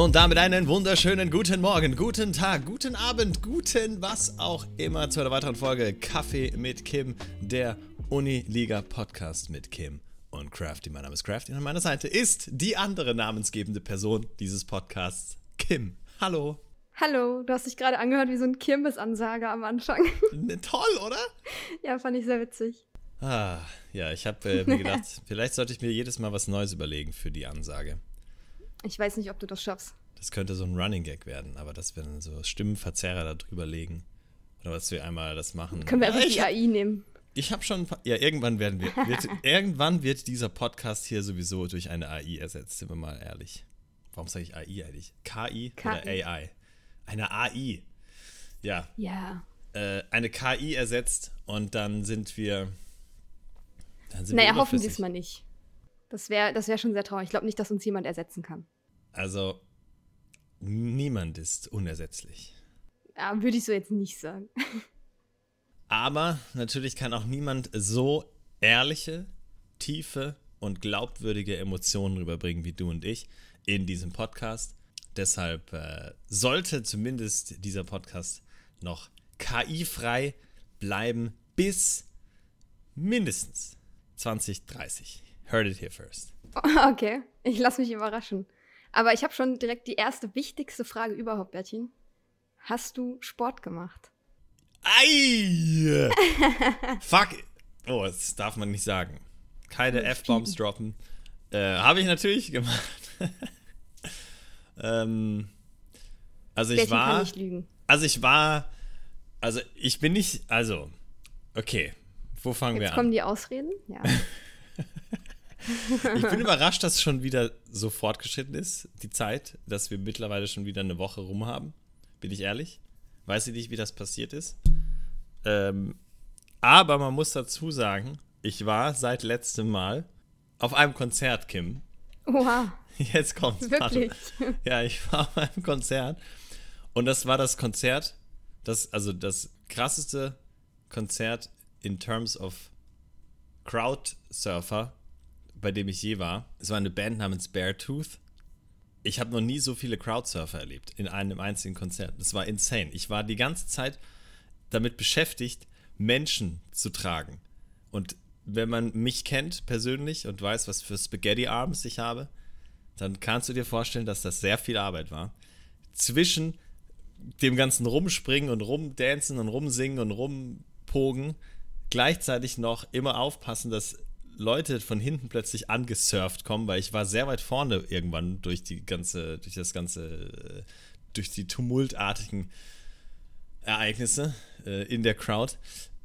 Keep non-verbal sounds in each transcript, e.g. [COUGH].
Und damit einen wunderschönen guten Morgen, guten Tag, guten Abend, guten was auch immer zu einer weiteren Folge Kaffee mit Kim, der Uniliga Podcast mit Kim und Crafty. Mein Name ist Crafty und an meiner Seite ist die andere namensgebende Person dieses Podcasts, Kim. Hallo. Hallo, du hast dich gerade angehört wie so ein Kirmesansager am Anfang. [LAUGHS] Ne, toll, oder? Ja, fand ich sehr witzig. Ah, ja, ich habe äh, mir [LAUGHS] gedacht, vielleicht sollte ich mir jedes Mal was Neues überlegen für die Ansage. Ich weiß nicht, ob du das schaffst. Das könnte so ein Running Gag werden, aber dass wir dann so Stimmenverzerrer da drüber legen. Oder dass wir einmal das machen. Können wir einfach ich die AI nehmen. Ich habe schon, ein paar- ja, irgendwann werden wir, wird, [LAUGHS] irgendwann wird dieser Podcast hier sowieso durch eine AI ersetzt, sind wir mal ehrlich. Warum sage ich AI eigentlich? KI, oder KI. AI? Eine AI. Ja, Ja. äh, eine KI ersetzt und dann sind wir. Dann sind Naja, wir hoffen wir überflüssig. es mal nicht. Das wäre das wär schon sehr traurig. Ich glaube nicht, dass uns jemand ersetzen kann. Also, niemand ist unersetzlich. Ja, Würde ich so jetzt nicht sagen. [LAUGHS] Aber natürlich kann auch niemand so ehrliche, tiefe und glaubwürdige Emotionen rüberbringen wie du und ich in diesem Podcast. Deshalb äh, sollte zumindest dieser Podcast noch KI-frei bleiben bis mindestens 2030. Heard it here first. [LAUGHS] Okay, ich lasse mich überraschen. Aber ich habe schon direkt die erste wichtigste Frage überhaupt, Bertchen. Hast du Sport gemacht? Ei! [LAUGHS] Fuck! Oh, das darf man nicht sagen. Keine F-Bombs droppen. Äh, Habe ich natürlich gemacht. [LAUGHS] ähm, also ich Bertchen kann war, nicht lügen. also ich war, also ich bin nicht, also, okay, wo fangen wir Jetzt an? kommen die Ausreden. Ja. Ich bin [LAUGHS] überrascht, dass es schon wieder so fortgeschritten ist, die Zeit, dass wir mittlerweile schon wieder eine Woche rum haben. Bin ich ehrlich? Weiß ich nicht, wie das passiert ist. Ähm, aber man muss dazu sagen, ich war seit letztem Mal auf einem Konzert, Kim. Oha, [LAUGHS] Jetzt kommt's. warte. wirklich. [LAUGHS] Ja, ich war auf einem Konzert. Und das war das Konzert, das, also das krasseste Konzert in terms of Crowdsurfer, bei dem ich je war. Es war eine Band namens Beartooth. Ich habe noch nie so viele Crowdsurfer erlebt in einem einzigen Konzert. Das war insane. Ich war die ganze Zeit damit beschäftigt, Menschen zu tragen. Und wenn man mich kennt persönlich und weiß, was für Spaghetti Arms ich habe, dann kannst du dir vorstellen, dass das sehr viel Arbeit war. Zwischen dem ganzen Rumspringen und Rumdancen und Rumsingen und Rumpogen gleichzeitig noch immer aufpassen, dass Leute von hinten plötzlich angesurft kommen, weil ich war sehr weit vorne irgendwann durch die ganze, durch das ganze, äh, durch die tumultartigen Ereignisse äh, in der Crowd.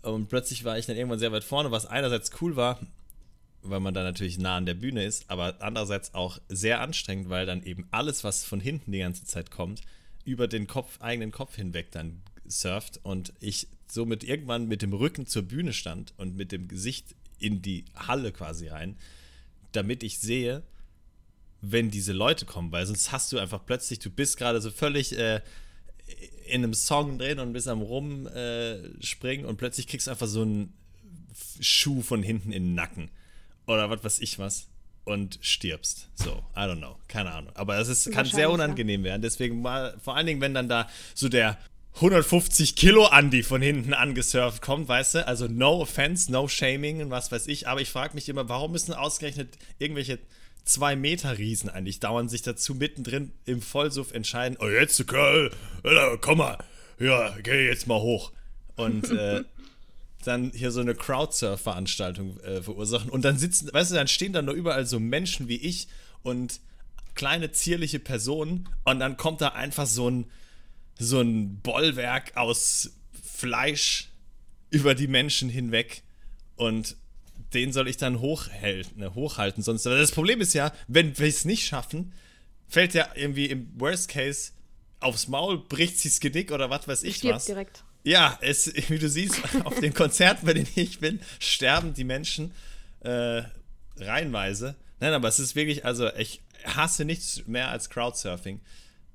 Und plötzlich war ich dann irgendwann sehr weit vorne, was einerseits cool war, weil man da natürlich nah an der Bühne ist, aber andererseits auch sehr anstrengend, weil dann eben alles, was von hinten die ganze Zeit kommt, über den Kopf, eigenen Kopf hinweg dann surft und ich somit irgendwann mit dem Rücken zur Bühne stand und mit dem Gesicht in die Halle quasi rein, damit ich sehe, wenn diese Leute kommen, weil sonst hast du einfach plötzlich, du bist gerade so völlig äh, in einem Song drin und bist am rumspringen äh, springen und plötzlich kriegst du einfach so einen Schuh von hinten in den Nacken oder was weiß ich was und stirbst. So, I don't know, keine Ahnung. Aber es ist, kann sehr unangenehm werden. Deswegen mal, vor allen Dingen, wenn dann da so der 150 Kilo Andi von hinten angesurft kommt, weißt du? Also no offense, no shaming und was weiß ich. Aber ich frage mich immer, warum müssen ausgerechnet irgendwelche zwei Meter Riesen eigentlich dauernd sich dazu mittendrin im Vollsuff entscheiden, oh jetzt, Kerl, äh, komm mal, ja, geh jetzt mal hoch. Und [LAUGHS] äh, dann hier so eine Crowdsurf-Veranstaltung äh, verursachen. Und dann sitzen, weißt du, dann stehen da nur überall so Menschen wie ich und kleine zierliche Personen und dann kommt da einfach so ein, so ein Bollwerk aus Fleisch über die Menschen hinweg und den soll ich dann hochhalten, ne, hochhalten. Sonst, das Problem ist ja, wenn wir es nicht schaffen, fällt ja irgendwie im Worst Case aufs Maul, bricht sie das Genick oder was weiß ich Stirbt was. direkt. Ja, es, [LAUGHS] wie du siehst, auf den Konzerten, bei denen ich bin, sterben die Menschen äh, reihenweise. Nein, aber es ist wirklich, also ich hasse nichts mehr als Crowdsurfing.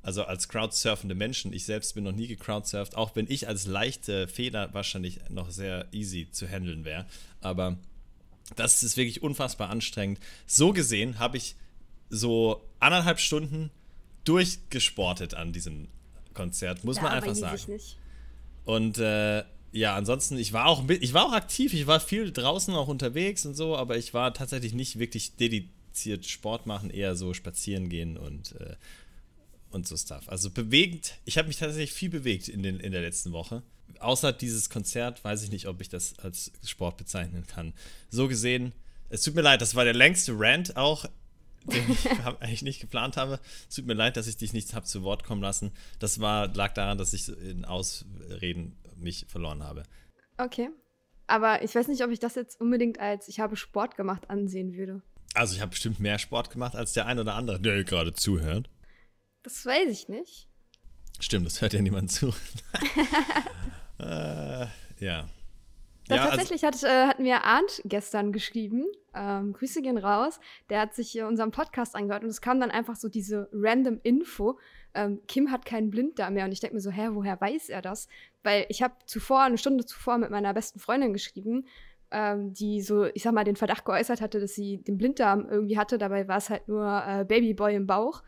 Also als crowdsurfende Menschen. Ich selbst bin noch nie gecrowdsurft, auch wenn ich als leichte Feder wahrscheinlich noch sehr easy zu handeln wäre. Aber das ist wirklich unfassbar anstrengend. So gesehen habe ich so anderthalb Stunden durchgesportet an diesem Konzert, muss Ja, man einfach sagen. Und äh, ja, ansonsten, ich war auch ich war auch aktiv, ich war viel draußen auch unterwegs und so, aber ich war tatsächlich nicht wirklich dediziert Sport machen, eher so spazieren gehen und, äh, und so Stuff. Also bewegend, ich habe mich tatsächlich viel bewegt in, den, in der letzten Woche. Außer dieses Konzert weiß ich nicht, ob ich das als Sport bezeichnen kann. So gesehen, es tut mir leid, das war der längste Rant auch, den ich [LAUGHS] eigentlich nicht geplant habe. Es tut mir leid, dass ich dich nicht habe zu Wort kommen lassen. Das war, lag daran, dass ich in Ausreden mich verloren habe. Okay. Aber ich weiß nicht, ob ich das jetzt unbedingt als ich habe Sport gemacht ansehen würde. Also ich habe bestimmt mehr Sport gemacht als der ein oder andere, der gerade zuhört. Das weiß ich nicht. Stimmt, das hört ja niemand zu. [LAUGHS] äh, ja. Ja, also, tatsächlich hat, äh, hat mir Arndt gestern geschrieben, ähm, Grüße gehen raus, der hat sich äh, unseren Podcast angehört und es kam dann einfach so diese random Info, ähm, Kim hat keinen Blinddarm mehr und ich denke mir so, hä, woher weiß er das? Weil ich habe zuvor, eine Stunde zuvor mit meiner besten Freundin geschrieben, ähm, die so, ich sag mal, den Verdacht geäußert hatte, dass sie den Blinddarm irgendwie hatte, dabei war es halt nur äh, Babyboy im Bauch.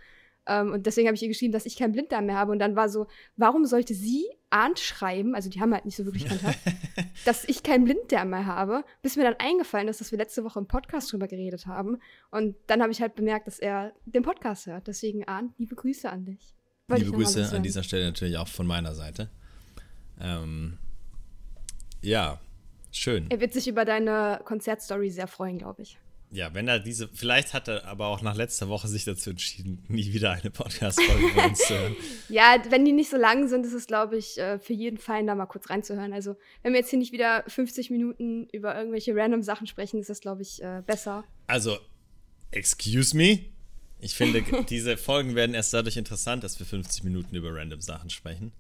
Ähm, und deswegen habe ich ihr geschrieben, dass ich keinen Blinddarm mehr habe. Und dann war so, warum sollte sie Arndt schreiben, also die haben halt nicht so wirklich Kontakt, [LAUGHS] dass ich keinen Blinddarm mehr habe, bis mir dann eingefallen ist, dass wir letzte Woche im Podcast drüber geredet haben. Und dann habe ich halt bemerkt, dass er den Podcast hört. Deswegen, Arndt, liebe Grüße an dich. Wollte liebe Grüße an dieser Stelle natürlich auch von meiner Seite. Ähm, ja, schön. Er wird sich über deine Konzertstory sehr freuen, glaube ich. Ja, wenn er diese, vielleicht hat er aber auch nach letzter Woche sich dazu entschieden, [LAUGHS] nie wieder eine Podcast-Folge von uns zu hören. [LAUGHS] Ja, wenn die nicht so lang sind, ist es, glaube ich, äh, für jeden Fein da mal kurz reinzuhören. Also, wenn wir jetzt hier nicht wieder 50 Minuten über irgendwelche random Sachen sprechen, ist das, glaube ich, äh, besser. Also, excuse me? Ich finde, [LAUGHS] diese Folgen werden erst dadurch interessant, dass wir 50 Minuten über random Sachen sprechen.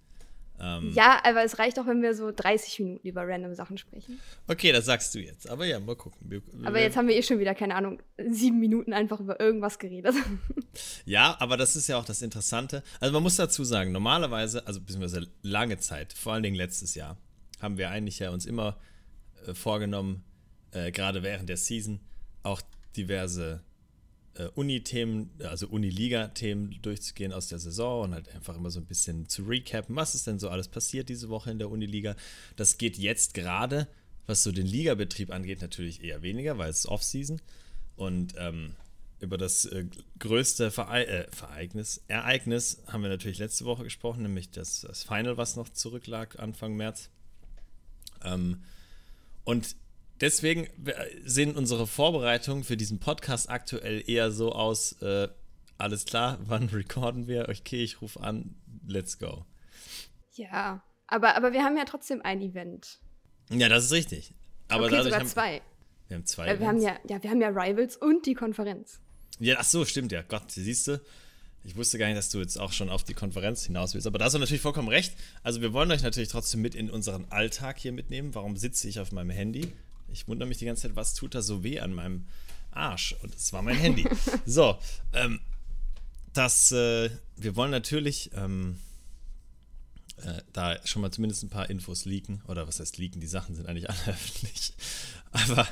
Ähm, Ja, aber es reicht auch, wenn wir so 30 Minuten über random Sachen sprechen. Okay, das sagst du jetzt. Aber ja, mal gucken. Wir, Aber wir- jetzt haben wir eh schon wieder, keine Ahnung, sieben Minuten einfach über irgendwas geredet. [LAUGHS] Ja, aber das ist ja auch das Interessante. Also man muss dazu sagen, normalerweise, also beziehungsweise lange Zeit, vor allen Dingen letztes Jahr, haben wir eigentlich ja uns immer äh, vorgenommen, äh, gerade während der Season, auch diverse Uni-Themen, also Uni-Liga-Themen durchzugehen aus der Saison und halt einfach immer so ein bisschen zu recappen, was ist denn so alles passiert diese Woche in der Uni-Liga. Das geht jetzt gerade, was so den Ligabetrieb angeht, natürlich eher weniger, weil es ist Off-Season. Und ähm, über das äh, größte Verei äh, Vereignis, Ereignis haben wir natürlich letzte Woche gesprochen, nämlich das, das Final, was noch zurücklag Anfang März. Ähm, und deswegen sehen unsere Vorbereitungen für diesen Podcast aktuell eher so aus, äh, alles klar, [LAUGHS] wann recorden wir? Okay, ich rufe an, let's go. ja, aber, aber wir haben ja trotzdem ein Event. Ja, das ist richtig. Aber okay, sogar haben, zwei. wir haben zwei. Äh, wir haben ja, ja, wir haben ja Rivals und die Konferenz. Ja, ach so, stimmt ja. Gott, siehst du, ich wusste gar nicht, dass du jetzt auch schon auf die Konferenz hinaus willst. Aber da hast du natürlich vollkommen recht. Also wir wollen euch natürlich trotzdem mit in unseren Alltag hier mitnehmen. Warum sitze ich auf meinem Handy? Ich wundere mich die ganze Zeit, was tut da so weh an meinem Arsch? Und es war mein Handy. [LAUGHS] So, ähm, das, äh, wir wollen natürlich ähm, äh, da schon mal zumindest ein paar Infos leaken. Oder was heißt leaken? Die Sachen sind eigentlich alle [LAUGHS] öffentlich. Aber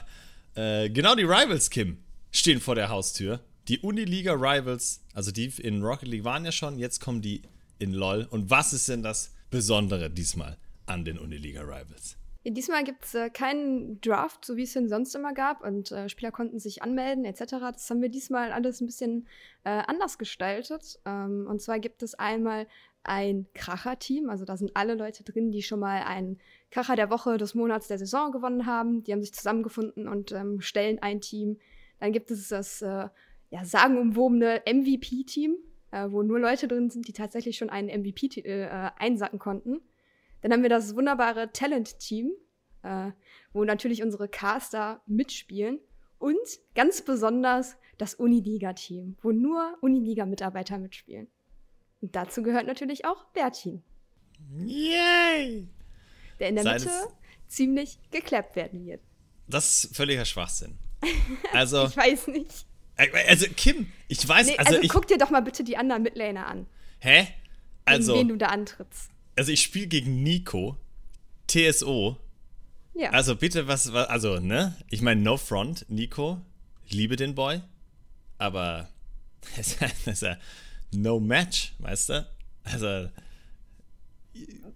äh, genau die Rivals, Kim, stehen vor der Haustür. Die Uniliga Rivals, also die in Rocket League waren ja schon, jetzt kommen die in LOL. Und was ist denn das Besondere diesmal an den Uniliga Rivals? Diesmal gibt es äh, keinen Draft, so wie es ihn sonst immer gab, und äh, Spieler konnten sich anmelden etc. Das haben wir diesmal alles ein bisschen äh, anders gestaltet. Ähm, und zwar gibt es einmal ein Kracher-Team, also da sind alle Leute drin, die schon mal einen Kracher der Woche, des Monats, der Saison gewonnen haben. Die haben sich zusammengefunden und ähm, stellen ein Team. Dann gibt es das äh, ja, sagenumwobene MVP-Team, äh, wo nur Leute drin sind, die tatsächlich schon einen MVP äh, einsacken konnten. Dann haben wir das wunderbare Talent-Team, äh, wo natürlich unsere Caster mitspielen. Und ganz besonders das Uniliga-Team, wo nur Uniliga-Mitarbeiter mitspielen. Und dazu gehört natürlich auch Bertin, Yay! der in der Seines- Mitte ziemlich geklappt werden wird. Das ist völliger Schwachsinn. [LAUGHS] Also, Ich weiß nicht. also Kim, ich weiß, Nee, also, also ich, guck dir doch mal bitte die anderen Midlaner an, hä? Also, wen du da antrittst. Also ich spiele gegen Nico, TSO. Ja. Also bitte, was, was also, ne? Ich meine, no front, Nico. Ich liebe den Boy. Aber [LAUGHS] das ist ja no match, weißt du? Also.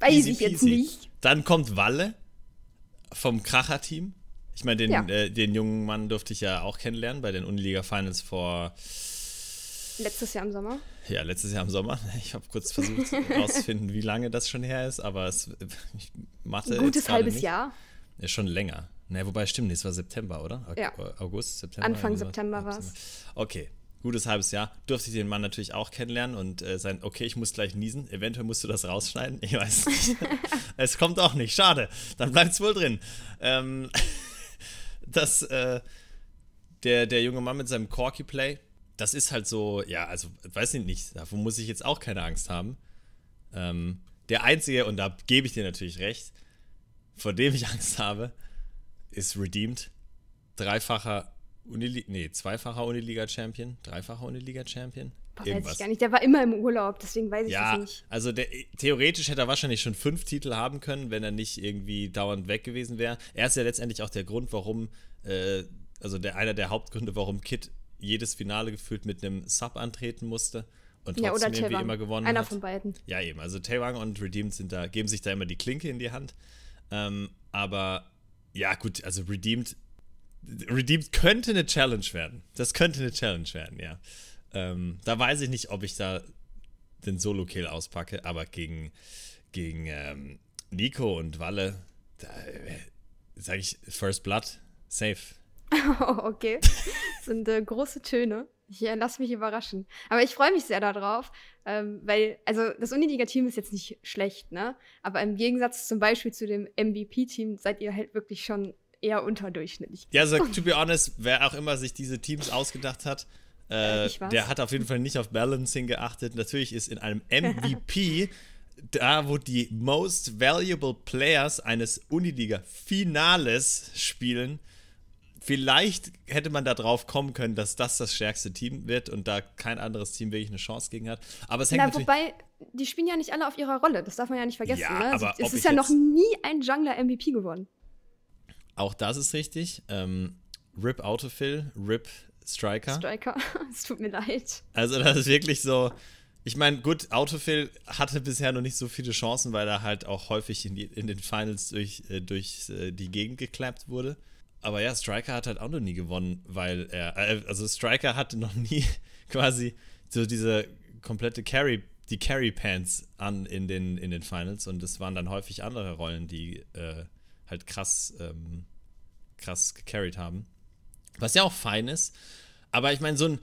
Weiß ich jetzt nicht. Dann kommt Walle vom Kracher-Team. Ich meine, den, ja. äh, den jungen Mann durfte ich ja auch kennenlernen bei den Uniliga Finals vor. Letztes Jahr im Sommer. Ja, letztes Jahr im Sommer. [LAUGHS] Ich habe kurz versucht herauszufinden, wie lange das schon her ist, aber es, ich machte. Ein gutes halbes nicht. Jahr. Ja, schon länger. Naja, wobei stimmt, es war September, oder? Ja. August, September? Anfang September war es. Okay, gutes halbes Jahr. Durfte ich den Mann natürlich auch kennenlernen und äh, sein, okay, ich muss gleich niesen. Eventuell musst du das rausschneiden. Ich weiß nicht. [LAUGHS] es kommt auch nicht. Schade. Dann bleibt es wohl drin. Ähm, [LAUGHS] das, äh, der, der junge Mann mit seinem Corky-Play, das ist halt so, ja, also, weiß ich nicht, davon muss ich jetzt auch keine Angst haben. Ähm, der einzige, und da gebe ich dir natürlich recht, vor dem ich [LAUGHS] Angst habe, ist Redeemed. Dreifacher Uniliga, nee, zweifacher Uniliga-Champion, dreifacher Uniliga-Champion. Weiß ich gar nicht, der war immer im Urlaub, deswegen weiß ich ja, das nicht. Also der, theoretisch hätte er wahrscheinlich schon fünf Titel haben können, wenn er nicht irgendwie dauernd weg gewesen wäre. Er ist ja letztendlich auch der Grund, warum, äh, also der, einer der Hauptgründe, warum Kit jedes Finale gefühlt mit einem Sub antreten musste und trotzdem ja, oder irgendwie immer gewonnen Einer hat. von beiden. Ja, eben. Also Taewang und Redeemed sind da, geben sich da immer die Klinke in die Hand. Ähm, aber ja, gut, also Redeemed. Redeemed könnte eine Challenge werden. Das könnte eine Challenge werden, ja. Ähm, da weiß ich nicht, ob ich da den Solo-Kill auspacke, aber gegen, gegen ähm, Nico und Walle, da äh, sage ich First Blood, safe. Oh, [LAUGHS] okay. Das sind äh, große Töne. Ich äh, lasse mich überraschen. Aber ich freue mich sehr darauf, ähm, weil, also das Uniliga-Team ist jetzt nicht schlecht, ne? Aber im Gegensatz zum Beispiel zu dem MVP-Team seid ihr halt wirklich schon eher unterdurchschnittlich. Ja, also [LAUGHS] to be honest, wer auch immer sich diese Teams ausgedacht hat, äh, der hat auf jeden Fall nicht auf Balancing geachtet. Natürlich ist in einem [LAUGHS] MVP da, wo die most valuable Players eines Uniliga-Finales spielen, vielleicht hätte man da drauf kommen können, dass das das stärkste Team wird und da kein anderes Team wirklich eine Chance gegen hat. Aber es hängt Na, natürlich wobei, die spielen ja nicht alle auf ihrer Rolle. Das darf man ja nicht vergessen. Ja, ne? also, aber es ist ja noch nie ein Jungler MVP geworden. Auch das ist richtig. Ähm, Rip Autofill, Rip Striker. Striker, [LAUGHS] es tut mir leid. Also das ist wirklich so. Ich meine, gut, Autofill hatte bisher noch nicht so viele Chancen, weil er halt auch häufig in, die, in den Finals durch, äh, durch äh, die Gegend geklappt wurde. Aber ja, Striker hat halt auch noch nie gewonnen, weil er, äh, also Striker hatte noch nie [LAUGHS] quasi so diese komplette Carry, die Carry Pants an in den, in den Finals und es waren dann häufig andere Rollen, die äh, halt krass, ähm, krass gecarried haben. Was ja auch fein ist, aber ich meine, so ein,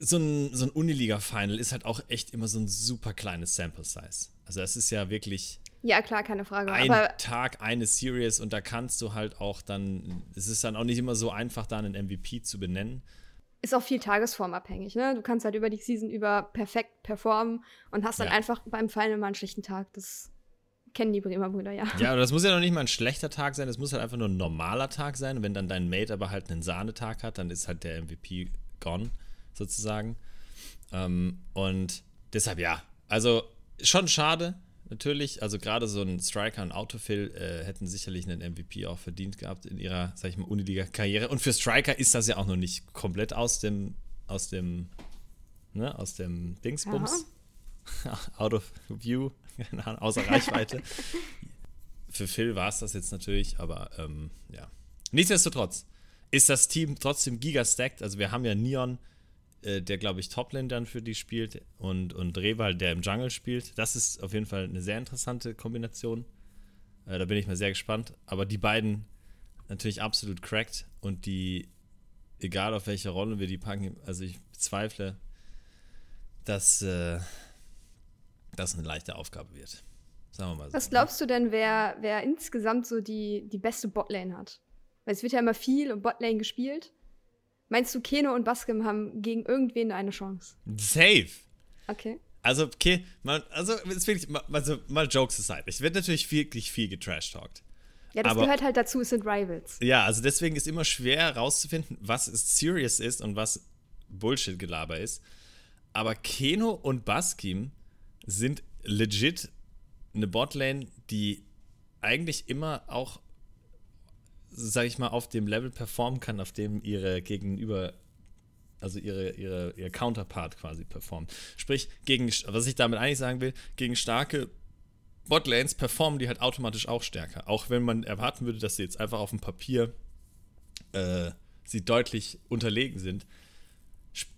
so ein, so ein Uniliga-Final ist halt auch echt immer so ein super kleines Sample-Size. Also es ist ja wirklich ja, klar, keine Frage. Ein aber Tag, eine Series und da kannst du halt auch dann, es ist dann auch nicht immer so einfach, da einen MVP zu benennen. Ist auch viel tagesformabhängig, ne? Du kannst halt über die Season über perfekt performen und hast dann ja. einfach beim Final mal einen schlechten Tag. Das kennen die Bremer Brüder, ja. Ja, aber das muss ja noch nicht mal ein schlechter Tag sein, das muss halt einfach nur ein normaler Tag sein. Und wenn dann dein Mate aber halt einen Sahnetag hat, dann ist halt der MVP gone, sozusagen. Ähm, und deshalb ja, also schon schade, natürlich. Also gerade so ein Striker und Autofill äh, hätten sicherlich einen MVP auch verdient gehabt in ihrer, sag ich mal, Uniliga-Karriere. Und für Striker ist das ja auch noch nicht komplett aus dem, aus dem, ne, aus dem Dingsbums. [LAUGHS] Out of view, [LAUGHS] außer Reichweite. [LAUGHS] für Phil war es das jetzt natürlich, aber ähm, ja. Nichtsdestotrotz ist das Team trotzdem gigastacked. Also wir haben ja Neon, äh, der, glaube ich, Toplane dann für die spielt und, und Rewal, der im Jungle spielt. Das ist auf jeden Fall eine sehr interessante Kombination. Äh, da bin ich mal sehr gespannt. Aber die beiden natürlich absolut cracked und die, egal auf welche Rolle wir die packen, also ich bezweifle, dass äh, das eine leichte Aufgabe wird. Sagen wir mal so. Was glaubst du denn, wer, wer insgesamt so die, die beste Botlane hat? Weil es wird ja immer viel um Botlane gespielt. Meinst du, Keno und Baskem haben gegen irgendwen eine Chance? Safe. Okay. Also, okay, mal, also, wirklich, also, mal Jokes aside. Es wird natürlich wirklich viel getrash-talkt. Ja, das aber, gehört halt dazu, es sind Rivals. Ja, also deswegen ist immer schwer herauszufinden, was serious ist und was Bullshit-Gelaber ist. Aber Keno und Baskim sind legit eine Botlane, die eigentlich immer auch sag ich mal, auf dem Level performen kann, auf dem ihre Gegenüber also ihre, ihre, ihr Counterpart quasi performt. Sprich, gegen, was ich damit eigentlich sagen will, gegen starke Botlanes performen die halt automatisch auch stärker. Auch wenn man erwarten würde, dass sie jetzt einfach auf dem Papier äh, sie deutlich unterlegen sind,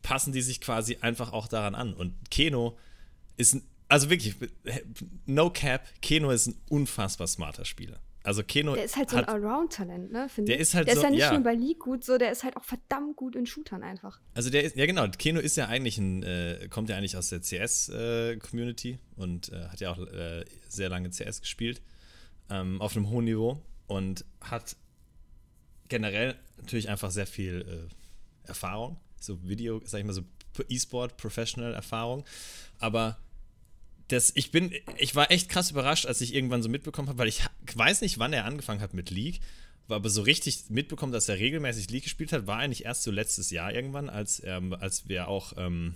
passen die sich quasi einfach auch daran an. Und Keno ist also wirklich, no cap, Keno ist ein unfassbar smarter Spieler. Also Keno. Der ist halt so ein Allround-Talent, ne? Der ich. ist halt der so, ist ja nicht ja. nur bei League gut, so der ist halt auch verdammt gut in Shootern einfach. Also der ist, ja genau, Keno ist ja eigentlich ein, äh, kommt ja eigentlich aus der CS-Community äh, und äh, hat ja auch äh, sehr lange CS gespielt, ähm, auf einem hohen Niveau und hat generell natürlich einfach sehr viel äh, Erfahrung, so Video, sag ich mal so E-Sport, Professional Erfahrung, aber das, ich bin, ich war echt krass überrascht, als ich irgendwann so mitbekommen habe, weil ich weiß nicht, wann er angefangen hat mit League, aber so richtig mitbekommen, dass er regelmäßig League gespielt hat, war eigentlich erst so letztes Jahr irgendwann, als, ähm, als wir auch ähm,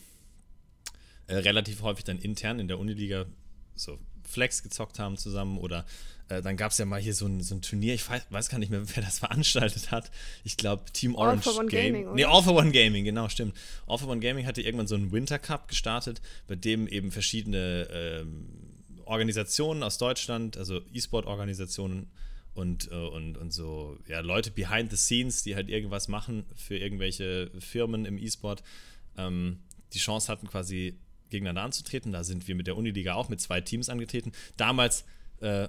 äh, relativ häufig dann intern in der Uniliga so Flex gezockt haben zusammen oder äh, dann gab es ja mal hier so ein, so ein Turnier, ich weiß, weiß, gar nicht mehr, [LAUGHS] wer das veranstaltet hat. Ich glaube, Team Orange All for One Game. Gaming, oder? nee, All for One Gaming, genau, stimmt. All for One Gaming hatte irgendwann so einen Winter Cup gestartet, bei dem eben verschiedene ähm, Organisationen aus Deutschland, also E-Sport-Organisationen und, äh, und, und so, ja, Leute behind the scenes, die halt irgendwas machen für irgendwelche Firmen im E-Sport, ähm, die Chance hatten, quasi gegeneinander anzutreten. Da sind wir mit der Uniliga auch mit zwei Teams angetreten. Damals äh,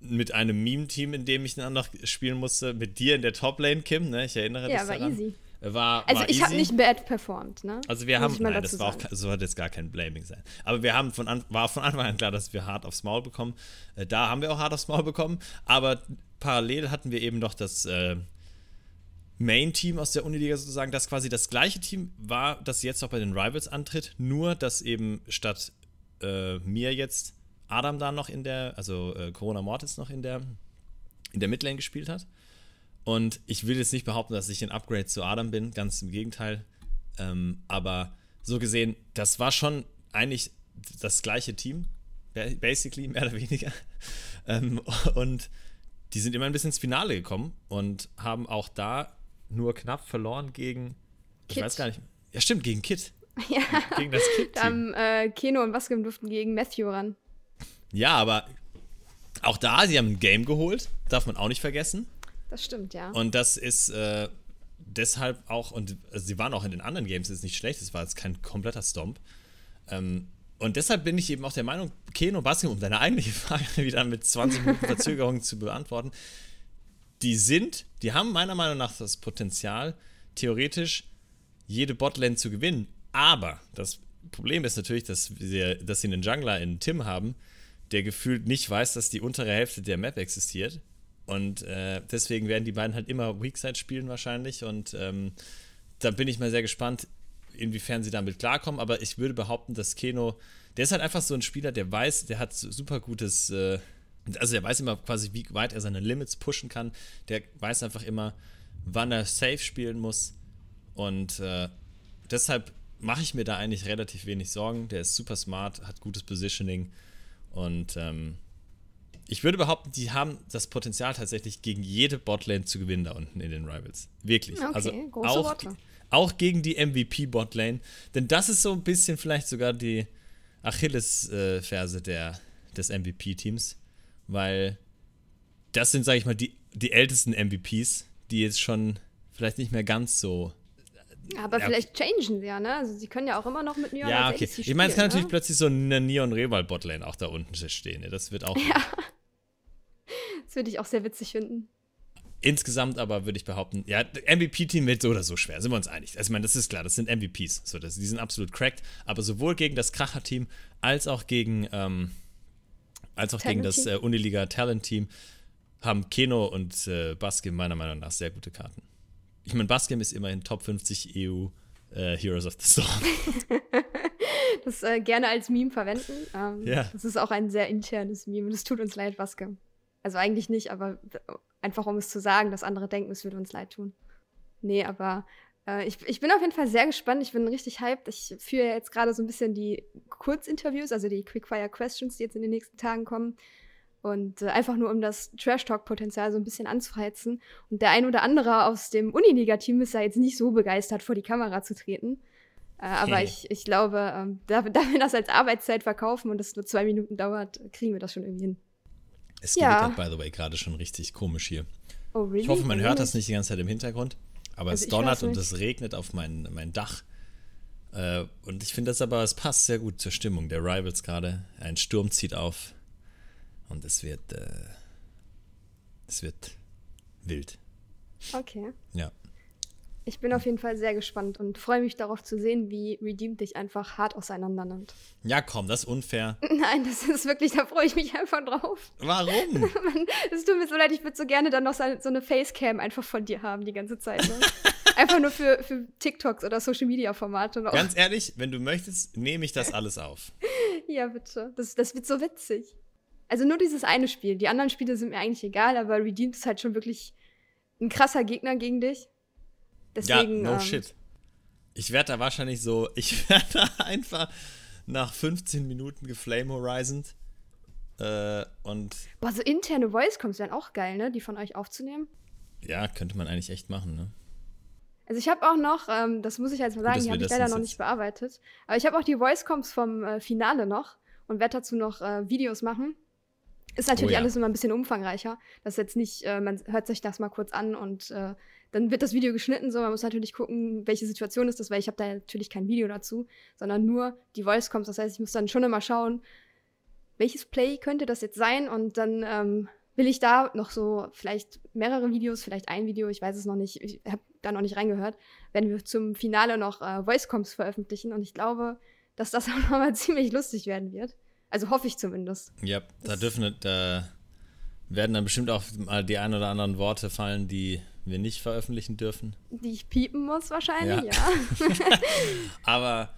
mit einem Meme-Team, in dem ich dann noch spielen musste, mit dir in der Top-Lane, Kim, ne? Ich erinnere Ja, dich war daran. easy. Äh, War, Also war ich habe easy. nicht bad performt, ne? Also wir haben, nein, das war auch, so hat jetzt gar kein Blaming sein. Aber wir haben von an, war von Anfang an klar, dass wir hart aufs Maul bekommen. Äh, da haben wir auch hart aufs Maul bekommen. Aber parallel hatten wir eben noch das äh, Main-Team aus der Uniliga sozusagen, das quasi das gleiche Team war, das jetzt auch bei den Rivals antritt. Nur, dass eben statt äh, mir jetzt Adam da noch in der, also äh, Corona Mortis noch in der, in der Midlane gespielt hat. Und ich will jetzt nicht behaupten, dass ich ein Upgrade zu Adam bin, ganz im Gegenteil. Ähm, aber so gesehen, das war schon eigentlich das gleiche Team, ba- basically, mehr oder weniger. [LAUGHS] Ähm, und die sind immer ein bisschen ins Finale gekommen und haben auch da nur knapp verloren gegen, ich Kit. weiß gar nicht, ja stimmt, gegen Kit. [LAUGHS] Ja. Gegen das Da Kit-Team. haben äh, Keno und Baskem durften gegen Matthew ran. Ja, aber auch da, sie haben ein Game geholt, darf man auch nicht vergessen. Das stimmt, ja. Und das ist äh, deshalb auch, und also sie waren auch in den anderen Games jetzt nicht schlecht, es war jetzt kein kompletter Stomp. Ähm, und deshalb bin ich eben auch der Meinung, Keno Baskim, um deine eigentliche [LAUGHS] Frage wieder mit 20 Minuten Verzögerung zu beantworten, die sind, die haben meiner Meinung nach das Potenzial, theoretisch jede Botlane zu gewinnen. Aber das Problem ist natürlich, dass, wir, dass sie einen Jungler in Tim haben, der gefühlt nicht weiß, dass die untere Hälfte der Map existiert. Und äh, deswegen werden die beiden halt immer Weakside spielen wahrscheinlich. Und ähm, da bin ich mal sehr gespannt, inwiefern sie damit klarkommen. Aber ich würde behaupten, dass Keno, der ist halt einfach so ein Spieler, der weiß, der hat super gutes, äh, also der weiß immer quasi, wie weit er seine Limits pushen kann. Der weiß einfach immer, wann er safe spielen muss. Und äh, deshalb mache ich mir da eigentlich relativ wenig Sorgen. Der ist super smart, hat gutes Positioning. Und ähm, ich würde behaupten, die haben das Potenzial tatsächlich gegen jede Botlane zu gewinnen da unten in den Rivals. Wirklich. Okay, also auch, Worte. auch gegen die MVP-Botlane. Denn das ist so ein bisschen vielleicht sogar die Achillesferse der, des MVP-Teams. Weil das sind, sage ich mal, die, die ältesten MVPs, die jetzt schon vielleicht nicht mehr ganz so Aber Ja. vielleicht changen sie ja, ne? Also sie können ja auch immer noch mit Neon Ja, okay. ADC Ich meine, es kann spielen, natürlich ne? plötzlich so eine Neon Reval Botlane auch da unten stehen. ne? Das wird auch. [LAUGHS] Das würde ich auch sehr witzig finden. Insgesamt aber würde ich behaupten, ja, MVP-Team wird so oder so schwer, sind wir uns einig. Also, ich meine, das ist klar, das sind MVPs. So, das, die sind absolut cracked. Aber sowohl gegen das Kracher-Team als auch gegen, ähm, als auch gegen das äh, Uniliga Talent-Team haben Keno und äh, Baskim meiner Meinung nach sehr gute Karten. Ich meine, Baskim ist immerhin Top 50 EU äh, Heroes of the Storm. [LAUGHS] Das äh, gerne als Meme verwenden. Ähm, Ja. Das ist auch ein sehr internes Meme. Das tut uns leid, Baske. Also eigentlich nicht, aber einfach um es zu sagen, dass andere denken, es würde uns leid tun. Nee, aber ich, ich bin auf jeden Fall sehr gespannt. Ich bin richtig hyped. Ich führe jetzt gerade so ein bisschen die Kurzinterviews, also die Quickfire Questions, die jetzt in den nächsten Tagen kommen. Und äh, einfach nur, um das Trash-Talk-Potenzial so ein bisschen anzuheizen. Und der ein oder andere aus dem Uniliga-Team ist ja jetzt nicht so begeistert, vor die Kamera zu treten. Äh, aber ich, ich glaube, ähm, da, da wir das als Arbeitszeit verkaufen und es nur zwei Minuten dauert, kriegen wir das schon irgendwie hin. Es gewittert, ja. by the way, gerade schon richtig komisch hier. Oh, really? Ich hoffe, man hört das nicht die ganze Zeit im Hintergrund. Aber also es donnert und es regnet auf mein, mein Dach. Äh, und ich finde das aber, es passt sehr gut zur Stimmung der Rivals gerade. Ein Sturm zieht auf. Und es wird, äh, es wird wild. Okay. Ja. Ich bin auf jeden Fall sehr gespannt und freue mich darauf zu sehen, wie Redeemed dich einfach hart auseinander nimmt. Ja, komm, das ist unfair. [LAUGHS] Nein, das ist wirklich, da freue ich mich einfach drauf. Warum? [LAUGHS] Es tut mir so leid, ich würde so gerne dann noch so eine Facecam einfach von dir haben die ganze Zeit. Ne? [LAUGHS] einfach nur für, für TikToks oder Social Media Formate. Noch. Ganz ehrlich, wenn du möchtest, nehme ich das alles auf. ja, bitte. Das, das wird so witzig. Also nur dieses eine Spiel. Die anderen Spiele sind mir eigentlich egal, aber Redeemed ist halt schon wirklich ein krasser Gegner gegen dich. Deswegen, ja, no ähm, shit. Ich werde da wahrscheinlich so, [LAUGHS] ich werde da einfach nach 15 Minuten geflame horizont äh, und. Boah, so interne Voice-Coms wären auch geil, ne? Die von euch aufzunehmen. Ja, könnte man eigentlich echt machen, ne? Also ich habe auch noch, ähm, das muss ich jetzt mal sagen, die habe ich leider noch nicht bearbeitet. Aber ich habe auch die Voice-Coms vom äh, Finale noch und werde dazu noch äh, Videos machen. Ist natürlich oh, ja. alles immer ein bisschen umfangreicher. Das ist jetzt nicht, äh, man hört sich das mal kurz an und äh, dann wird das Video geschnitten. So, man muss natürlich gucken, welche Situation ist das, weil ich habe da natürlich kein Video dazu, sondern nur die Voice Coms. Das heißt, ich muss dann schon immer schauen, welches Play könnte das jetzt sein und dann ähm, will ich da noch so vielleicht mehrere Videos, vielleicht ein Video, ich weiß es noch nicht, ich habe da noch nicht reingehört, wenn wir zum Finale noch äh, Voice Coms veröffentlichen und ich glaube, dass das [LAUGHS] auch nochmal ziemlich lustig werden wird. Also hoffe ich zumindest. Ja, da dürfen, da werden dann bestimmt auch mal die ein oder anderen Worte fallen, die wir nicht veröffentlichen dürfen. Die ich piepen muss wahrscheinlich, ja. ja. [LAUGHS] [LAUGHS] Aber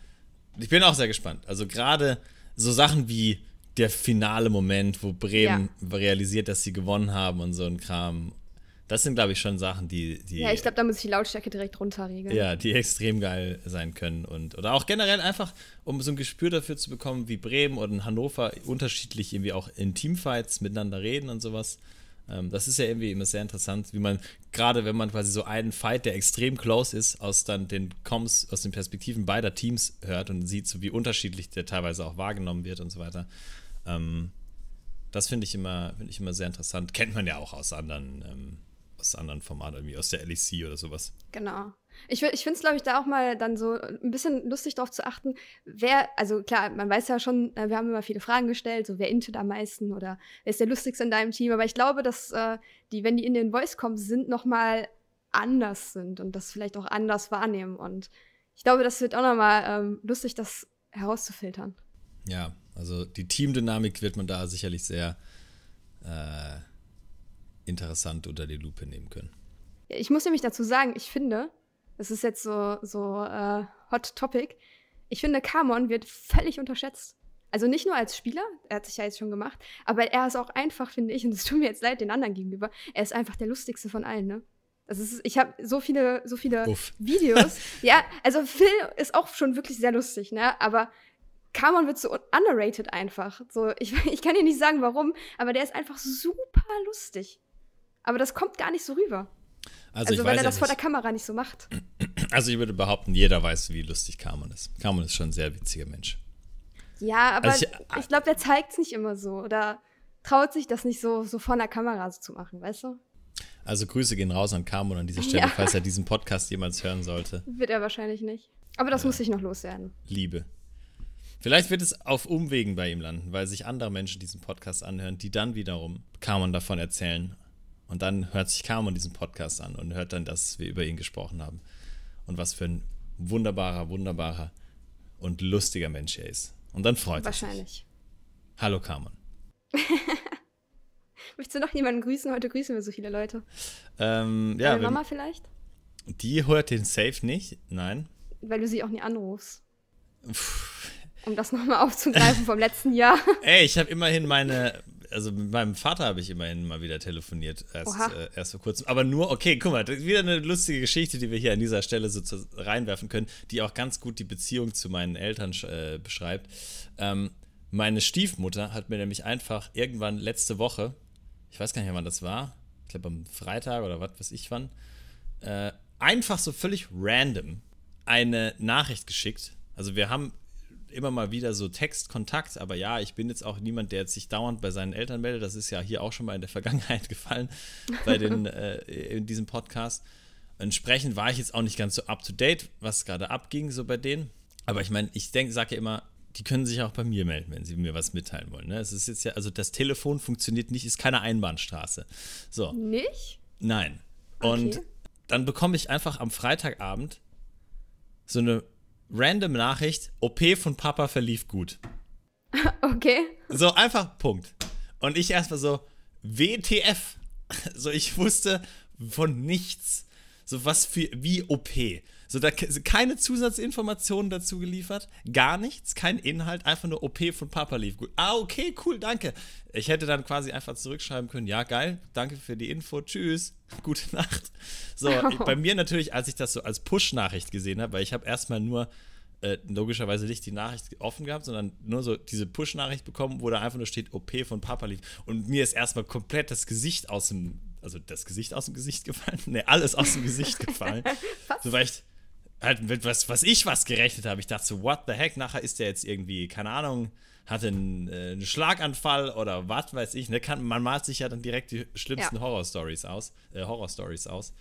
ich bin auch sehr gespannt. Also gerade so Sachen wie der finale Moment, wo Bremen ja. realisiert, dass sie gewonnen haben und so ein Kram das sind, glaube ich, schon Sachen, die, die. Ja, ich glaube, da muss ich die Lautstärke direkt runterregeln. Ja, die extrem geil sein können. Und, oder auch generell einfach, um so ein Gespür dafür zu bekommen, wie Bremen und Hannover unterschiedlich irgendwie auch in Teamfights miteinander reden und sowas. Ähm, das ist ja irgendwie immer sehr interessant, wie man, gerade wenn man quasi so einen Fight, der extrem close ist, aus dann den Coms, aus den Perspektiven beider Teams hört und sieht, so wie unterschiedlich der teilweise auch wahrgenommen wird und so weiter. Ähm, das finde ich, immer, find ich immer sehr interessant. Kennt man ja auch aus anderen. Ähm, aus anderen Formaten, irgendwie aus der LEC oder sowas. Genau. Ich, ich finde es, glaube ich, da auch mal dann so ein bisschen lustig darauf zu achten, wer, also klar, man weiß ja schon, äh, wir haben immer viele Fragen gestellt, so wer intet am meisten oder wer ist der lustigste in deinem Team, aber ich glaube, dass äh, die, wenn die in den Voice kommen, sind, nochmal anders sind und das vielleicht auch anders wahrnehmen und ich glaube, das wird auch nochmal ähm, lustig, das herauszufiltern. Ja, also die Teamdynamik wird man da sicherlich sehr äh, interessant unter die Lupe nehmen können. Ich muss nämlich dazu sagen, ich finde, das ist jetzt so, so äh, Hot Topic, ich finde, Kamon wird völlig unterschätzt. Also nicht nur als Spieler, er hat sich ja jetzt schon gemacht, aber er ist auch einfach, finde ich, und es tut mir jetzt leid den anderen gegenüber, er ist einfach der lustigste von allen, ne? Das ist, ich habe so viele, so viele Uff. Videos. [LAUGHS] ja, also Phil ist auch schon wirklich sehr lustig, ne? Aber Kamon wird so underrated einfach. So, ich, [LAUGHS] ich kann dir nicht sagen, warum, aber der ist einfach super lustig. Aber das kommt gar nicht so rüber. Also, also weil er das ja vor der Kamera nicht so macht. [CLEARS THROAT] Also ich würde behaupten, jeder weiß, wie lustig Carmen ist. Carmen ist schon ein sehr witziger Mensch. Ja, aber also ich, ich glaube, der zeigt es nicht immer so oder traut sich das nicht so, so vor der Kamera so zu machen, weißt du? Also Grüße gehen raus an Carmen an dieser Stelle, ja. falls er diesen Podcast jemals hören sollte. Wird er wahrscheinlich nicht. Aber das äh, muss ich noch loswerden. Liebe. Vielleicht wird es auf Umwegen bei ihm landen, weil sich andere Menschen diesen Podcast anhören, die dann wiederum Carmen davon erzählen und dann hört sich Carmen diesen Podcast an und hört dann, dass wir über ihn gesprochen haben. Und was für ein wunderbarer, wunderbarer und lustiger Mensch er ist. Und dann freut er sich. Wahrscheinlich. Hallo Carmen. [LAUGHS] Möchtest du noch jemanden grüßen? Heute grüßen wir so viele Leute. Ähm, ja, Deine Mama vielleicht? Die hört den Safe nicht, nein. Weil du sie auch nie anrufst. Puh. Um das nochmal aufzugreifen vom letzten Jahr. [LAUGHS] Ey, ich habe immerhin meine, also mit meinem Vater habe ich immerhin mal wieder telefoniert, erst, äh, erst vor kurzem. Aber nur, okay, guck mal, wieder eine lustige Geschichte, die wir hier an dieser Stelle so reinwerfen können, die auch ganz gut die Beziehung zu meinen Eltern äh, beschreibt. Ähm, Meine Stiefmutter hat mir nämlich einfach irgendwann letzte Woche, ich weiß gar nicht, wann das war, ich glaube am Freitag oder was weiß ich wann, äh, einfach so völlig random eine Nachricht geschickt. Also wir haben immer mal wieder so Textkontakt, aber ja, ich bin jetzt auch niemand, der jetzt sich dauernd bei seinen Eltern meldet. Das ist ja hier auch schon mal in der Vergangenheit [LAUGHS] gefallen bei den, [LAUGHS] äh, in diesem Podcast. Entsprechend war ich jetzt auch nicht ganz so up to date, was gerade abging, so bei denen. Aber ich meine, ich denke, sage ja immer, die können sich auch bei mir melden, wenn sie mir was mitteilen wollen. Ne? Es ist jetzt ja, also das Telefon funktioniert nicht, ist keine Einbahnstraße. So. Nicht? Nein. Und okay. dann bekomme ich einfach am Freitagabend so eine random Nachricht, OP von Papa verlief gut. [LAUGHS] Okay. So einfach Punkt. Und ich erstmal so, WTF. [LAUGHS] So, ich wusste von nichts. So was für, wie OP. So, da keine Zusatzinformationen dazu geliefert, gar nichts, kein Inhalt, einfach nur OP von Papa lief gut. Ah, okay, cool, danke. Ich hätte dann quasi einfach zurückschreiben können, ja, geil, danke für die Info, tschüss, [LAUGHS] gute Nacht. So, oh. [LAUGHS] bei mir natürlich, als ich das so als Push-Nachricht gesehen habe, weil ich habe erstmal nur äh, logischerweise nicht die Nachricht offen gehabt, sondern nur so diese Push-Nachricht bekommen, wo da einfach nur steht, OP von Papa lief. Und mir ist erstmal komplett das Gesicht aus dem, also das Gesicht aus dem Gesicht gefallen, ne, alles aus dem Gesicht [LAUGHS] gefallen. so, weil ich halt mit was, was ich was gerechnet habe. Ich dachte so, what the heck, nachher ist der jetzt irgendwie, keine Ahnung, hatte einen, äh, einen Schlaganfall oder was weiß ich. Ne? Kann, man malt sich ja dann direkt die schlimmsten ja. Horror-Stories aus, äh, Horror-Stories aus.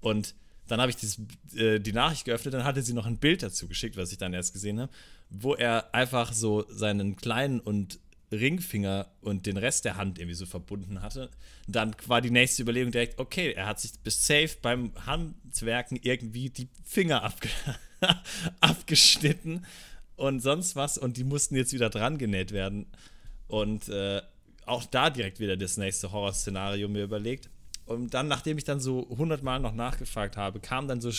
Und dann habe ich dieses, äh, die Nachricht geöffnet, dann hatte sie noch ein Bild dazu geschickt, was ich dann erst gesehen habe, wo er einfach so seinen kleinen und Ringfinger und den Rest der Hand irgendwie so verbunden hatte. Dann war die nächste Überlegung direkt, okay, er hat sich bis safe beim Handwerken irgendwie die Finger abge [LAUGHS] abgeschnitten und sonst was und die mussten jetzt wieder dran genäht werden. Und äh, auch da direkt wieder das nächste Horrorszenario mir überlegt. Und dann, nachdem ich dann so hundertmal noch nachgefragt habe, kam dann so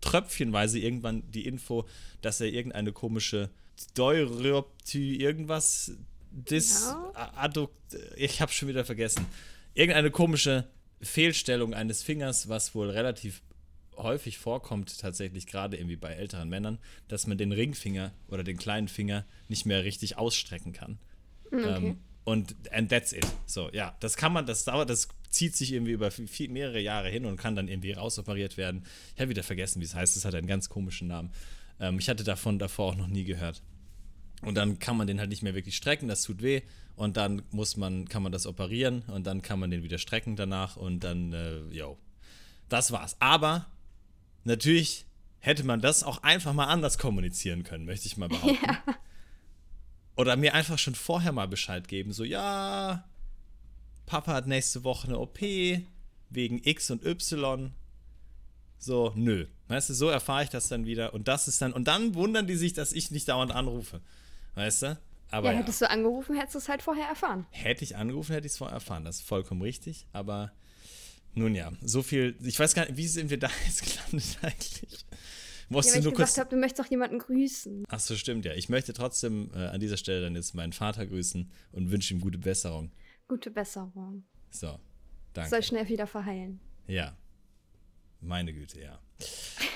tröpfchenweise irgendwann die Info, dass er irgendeine komische Steuropty irgendwas Dis, ja. Addukt, ich habe schon wieder vergessen. Irgendeine komische Fehlstellung eines Fingers, was wohl relativ häufig vorkommt, tatsächlich gerade irgendwie bei älteren Männern, dass man den Ringfinger oder den kleinen Finger nicht mehr richtig ausstrecken kann. Hm, okay. Ähm, und and that's it. So, ja, das kann man, das dauert, das zieht sich irgendwie über viel, mehrere Jahre hin und kann dann irgendwie rausoperiert werden. Ich habe wieder vergessen, wie es heißt. Es hat einen ganz komischen Namen. Ähm, ich hatte davon davor auch noch nie gehört. Und dann kann man den halt nicht mehr wirklich strecken, das tut weh. Und dann muss man, kann man das operieren und dann kann man den wieder strecken danach und dann, äh, yo. Das war's. Aber natürlich hätte man das auch einfach mal anders kommunizieren können, möchte ich mal [LAUGHS] behaupten. Ja. Oder mir einfach schon vorher mal Bescheid geben, so, ja, Papa hat nächste Woche eine OP wegen X und Y. So, nö. Weißt du, so erfahre ich das dann wieder. Und das ist dann, und dann wundern die sich, dass ich nicht dauernd anrufe. Weißt du? Aber ja, hättest ja. du angerufen, hättest du es halt vorher erfahren. Hätte ich angerufen, hätte ich es vorher erfahren. Das ist vollkommen richtig. Aber nun ja, so viel. Ich weiß gar nicht, wie sind wir da [LAUGHS] jetzt gelandet eigentlich? Musst ja, weil du ich gesagt habe, du möchtest doch jemanden grüßen. Ach so, stimmt ja. Ich möchte trotzdem äh, an dieser Stelle dann jetzt meinen Vater grüßen und wünsche ihm gute Besserung. Gute Besserung. So, danke. Soll schnell wieder verheilen. Ja. Meine Güte, ja.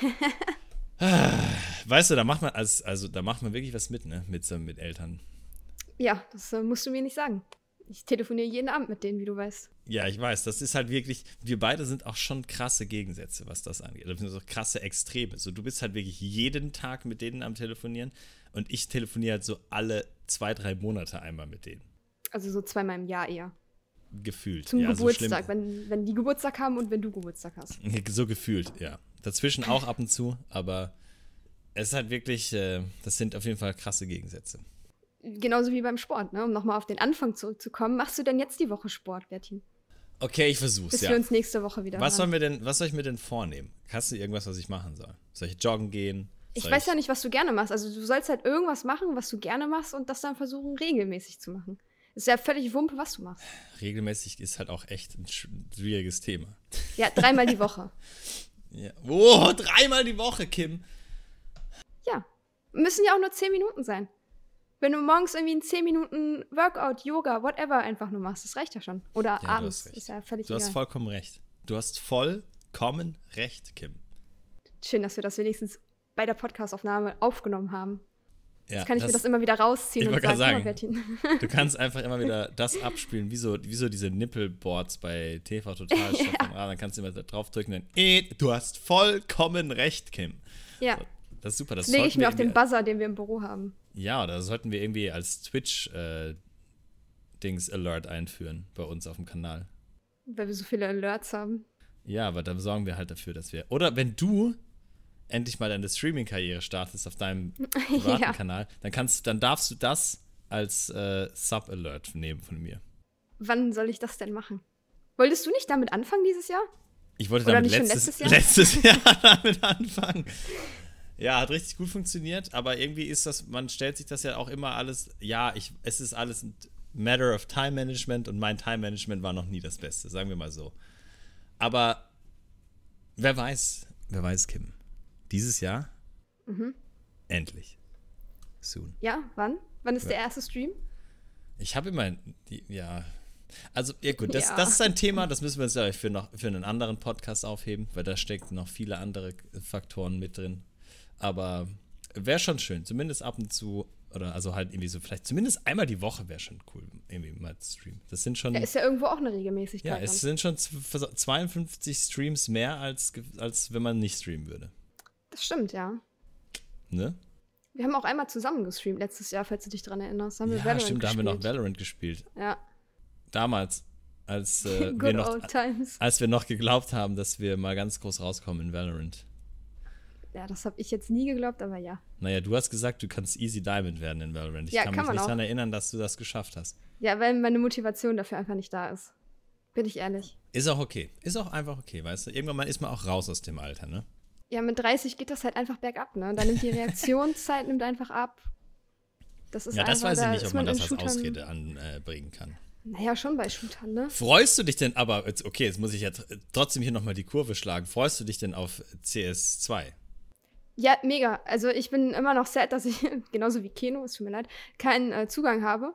[LAUGHS] Weißt du, da macht man als, also da macht man wirklich was mit, ne? Mit, mit Eltern. Ja, das äh, musst du mir nicht sagen. Ich telefoniere jeden Abend mit denen, wie du weißt. Ja, ich weiß. Das ist halt wirklich, wir beide sind auch schon krasse Gegensätze, was das angeht. Das sind so krasse Extreme. So, du bist halt wirklich jeden Tag mit denen am Telefonieren und ich telefoniere halt so alle zwei, drei Monate einmal mit denen. Also so zweimal im Jahr eher. Gefühlt. Zum ja, Geburtstag, so wenn, wenn die Geburtstag haben und wenn du Geburtstag hast. [LAUGHS] So gefühlt, ja. Dazwischen auch ab und zu, aber es ist halt wirklich, äh, das sind auf jeden Fall krasse Gegensätze. Genauso wie beim Sport, ne? um nochmal auf den Anfang zurückzukommen. Machst du denn jetzt die Woche Sport, Bertin? Okay, ich versuch's, Bis ja. wir uns nächste Woche wieder was, sollen wir denn, was soll ich mir denn vornehmen? Hast du irgendwas, was ich machen soll? Soll ich joggen gehen? Soll ich weiß ja nicht, was du gerne machst. Also du sollst halt irgendwas machen, was du gerne machst und das dann versuchen, regelmäßig zu machen. Ist ja völlig Wumpe, was du machst. Regelmäßig ist halt auch echt ein schwieriges Thema. Ja, dreimal die Woche. [LAUGHS] Ja. Oh, dreimal die Woche, Kim. Ja. Müssen ja auch nur zehn Minuten sein. Wenn du morgens irgendwie ein 10 Minuten Workout, Yoga, whatever einfach nur machst, das reicht ja schon. Oder ja, abends. Ist ja völlig Du egal. hast vollkommen recht. Du hast vollkommen recht, Kim. Schön, dass wir das wenigstens bei der Podcastaufnahme aufgenommen haben. Ja, Jetzt kann ich das, mir das immer wieder rausziehen und sagen, sagen. [LAUGHS] Du kannst [LAUGHS] einfach immer wieder das abspielen, wie so, wie so diese Nippelboards bei TV Total. [LAUGHS] ja. ah, dann kannst du immer da draufdrücken und dann, eh, du hast vollkommen recht, Kim. Ja. So, das ist super. Das lege ich mir auf den Buzzer, den wir im Büro haben. Ja, da sollten wir irgendwie als Twitch äh, Dings Alert einführen bei uns auf dem Kanal. Weil wir so viele Alerts haben. Ja, aber dann sorgen wir halt dafür, dass wir. Oder wenn du endlich mal deine Streaming-Karriere startest auf deinem privaten [LAUGHS] ja. Kanal, dann kannst, dann darfst du das als äh, Sub-Alert nehmen von mir. Wann soll ich das denn machen? Wolltest du nicht damit anfangen dieses Jahr? Ich wollte damit letztes, letztes, Jahr? [LAUGHS] letztes [LAUGHS] Jahr damit anfangen. Ja, hat richtig gut funktioniert, aber irgendwie ist das, man stellt sich das ja auch immer alles, ja, ich, es ist alles ein Matter of Time Management und mein Time Management war noch nie das Beste, sagen wir mal so. Aber wer weiß, wer weiß, Kim. Dieses Jahr? Mhm. Endlich. Soon. Ja, wann? Wann ist ja. der erste Stream? Ich habe immer, die, ja. Also, ja gut, das, ja. das ist ein [LAUGHS] Thema, das müssen wir uns ja für, noch, für einen anderen Podcast aufheben, weil da stecken noch viele andere Faktoren mit drin. Aber wäre schon schön, zumindest ab und zu oder also halt irgendwie so, vielleicht zumindest einmal die Woche wäre schon cool, irgendwie mal zu streamen. Das sind schon. Ja, ist ja irgendwo auch eine Regelmäßigkeit. Ja, es dann. sind schon 52 Streams mehr, als, als wenn man nicht streamen würde. Das stimmt, ja. Ne? Wir haben auch einmal zusammen gestreamt letztes Jahr, falls du dich dran erinnerst. Haben wir ja, Valorant stimmt, gespielt. da haben wir noch Valorant gespielt. Ja. Damals, als, äh, [LAUGHS] wir noch, als wir noch geglaubt haben, dass wir mal ganz groß rauskommen in Valorant. Ja, das habe ich jetzt nie geglaubt, aber ja. Naja, du hast gesagt, du kannst Easy Diamond werden in Valorant. Ich ja, kann, kann mich nicht daran erinnern, dass du das geschafft hast. Ja, weil meine Motivation dafür einfach nicht da ist. Bin ich ehrlich. Ist auch okay. Ist auch einfach okay, weißt du? Irgendwann mal ist man auch raus aus dem Alter, ne? Ja, mit 30 geht das halt einfach bergab, ne? Dann nimmt die Reaktionszeit nimmt einfach ab. Das ist ja, das einfach, weiß ich nicht, ob man das als Shootern Ausrede anbringen äh, kann. Naja, schon bei Shootern, ne? Freust du dich denn, aber, okay, jetzt muss ich ja trotzdem hier nochmal die Kurve schlagen. Freust du dich denn auf CS2? Ja, mega. Also ich bin immer noch sad, dass ich, [LAUGHS] genauso wie Keno, es tut mir leid, keinen äh, Zugang habe.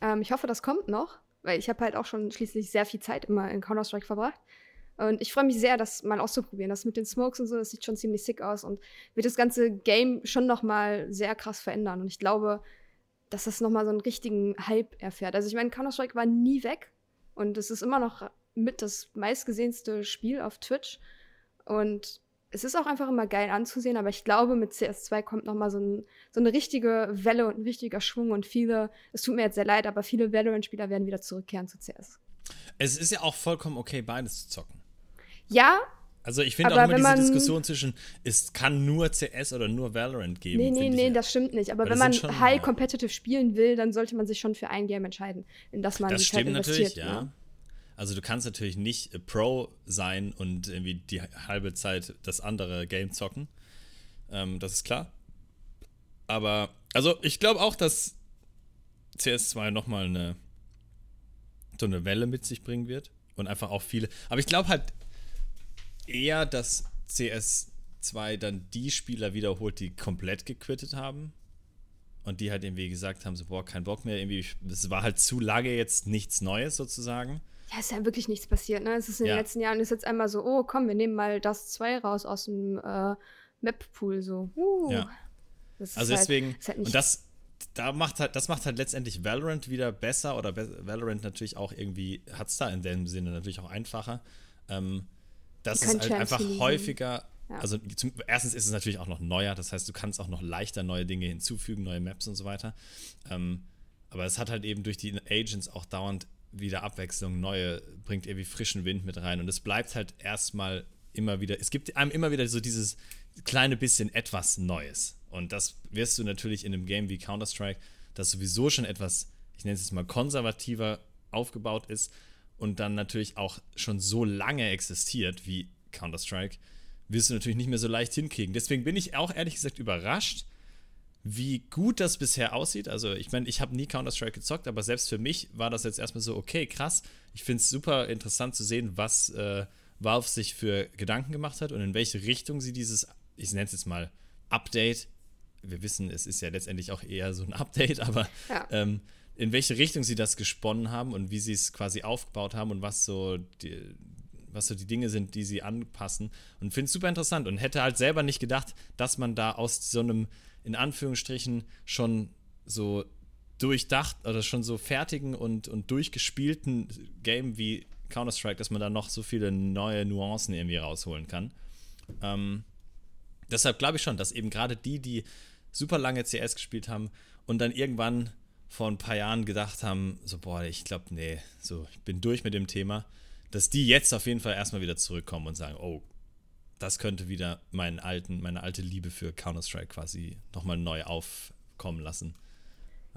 Ähm, ich hoffe, das kommt noch, weil ich habe halt auch schon schließlich sehr viel Zeit immer in Counter-Strike verbracht. Und ich freue mich sehr, das mal auszuprobieren. Das mit den Smokes und so, das sieht schon ziemlich sick aus und wird das ganze Game schon noch mal sehr krass verändern. Und ich glaube, dass das noch mal so einen richtigen Hype erfährt. Also ich meine, Counter-Strike war nie weg und es ist immer noch mit das meistgesehenste Spiel auf Twitch. Und es ist auch einfach immer geil anzusehen, aber ich glaube, mit CS2 kommt noch mal so, ein, so eine richtige Welle und ein richtiger Schwung und viele, es tut mir jetzt sehr leid, aber viele Valorant-Spieler werden wieder zurückkehren zu CS. Es ist ja auch vollkommen okay, beides zu zocken. Ja. Also ich finde auch immer diese Diskussion zwischen, es kann nur CS oder nur Valorant geben. Nee, nee, nee, ja. das stimmt nicht. Aber wenn man schon, high competitive spielen will, dann sollte man sich schon für ein Game entscheiden, in das man das die stimmt investiert. Natürlich, ja. Ne? Also du kannst natürlich nicht Pro sein und irgendwie die halbe Zeit das andere Game zocken. Ähm, das ist klar. Aber, also ich glaube auch, dass CS2 nochmal eine so eine Welle mit sich bringen wird. Und einfach auch viele. Aber ich glaube halt eher, dass CS2 dann die Spieler wiederholt, die komplett gequittet haben. Und die halt irgendwie gesagt haben, so, boah, kein Bock mehr. Irgendwie, es war halt zu lange jetzt nichts Neues sozusagen. Ja, ist ja wirklich nichts passiert, ne? Es ist in ja. den letzten Jahren ist jetzt einmal so, oh, komm, wir nehmen mal das 2 raus aus dem äh, Map-Pool, so. Uh. Ja. also halt, deswegen, halt und das, da macht halt, das macht halt letztendlich Valorant wieder besser oder Valorant natürlich auch irgendwie, hat es da in dem Sinne natürlich auch einfacher. Ähm, das ist halt einfach häufiger. Ja. Also zum, erstens ist es natürlich auch noch neuer, das heißt, du kannst auch noch leichter neue Dinge hinzufügen, neue Maps und so weiter. Ähm, aber es hat halt eben durch die Agents auch dauernd wieder Abwechslung, neue, bringt irgendwie frischen Wind mit rein. Und es bleibt halt erstmal immer wieder, es gibt einem immer wieder so dieses kleine bisschen etwas Neues. Und das wirst du natürlich in einem Game wie Counter-Strike, das sowieso schon etwas, ich nenne es jetzt mal konservativer aufgebaut ist und dann natürlich auch schon so lange existiert wie Counter-Strike, wirst du natürlich nicht mehr so leicht hinkriegen. Deswegen bin ich auch ehrlich gesagt überrascht, wie gut das bisher aussieht. Also, ich meine, ich habe nie Counter-Strike gezockt, aber selbst für mich war das jetzt erstmal so, okay, krass. Ich finde es super interessant zu sehen, was äh, Valve sich für Gedanken gemacht hat und in welche Richtung sie dieses, ich nenne es jetzt mal, Update, wir wissen, es ist ja letztendlich auch eher so ein Update, aber ja. ähm, in welche Richtung sie das gesponnen haben und wie sie es quasi aufgebaut haben und was so die, was so die Dinge sind, die sie anpassen. Und finde es super interessant und hätte halt selber nicht gedacht, dass man da aus so einem in Anführungsstrichen schon so durchdacht oder schon so fertigen und, und durchgespielten Game wie Counter-Strike, dass man da noch so viele neue Nuancen irgendwie rausholen kann. Ähm, deshalb glaube ich schon, dass eben gerade die, die super lange CS gespielt haben und dann irgendwann vor ein paar Jahren gedacht haben, so, boah, ich glaube, nee, so, ich bin durch mit dem Thema, dass die jetzt auf jeden Fall erstmal wieder zurückkommen und sagen, oh, das könnte wieder meinen alten, meine alte Liebe für Counter-Strike quasi nochmal neu aufkommen lassen.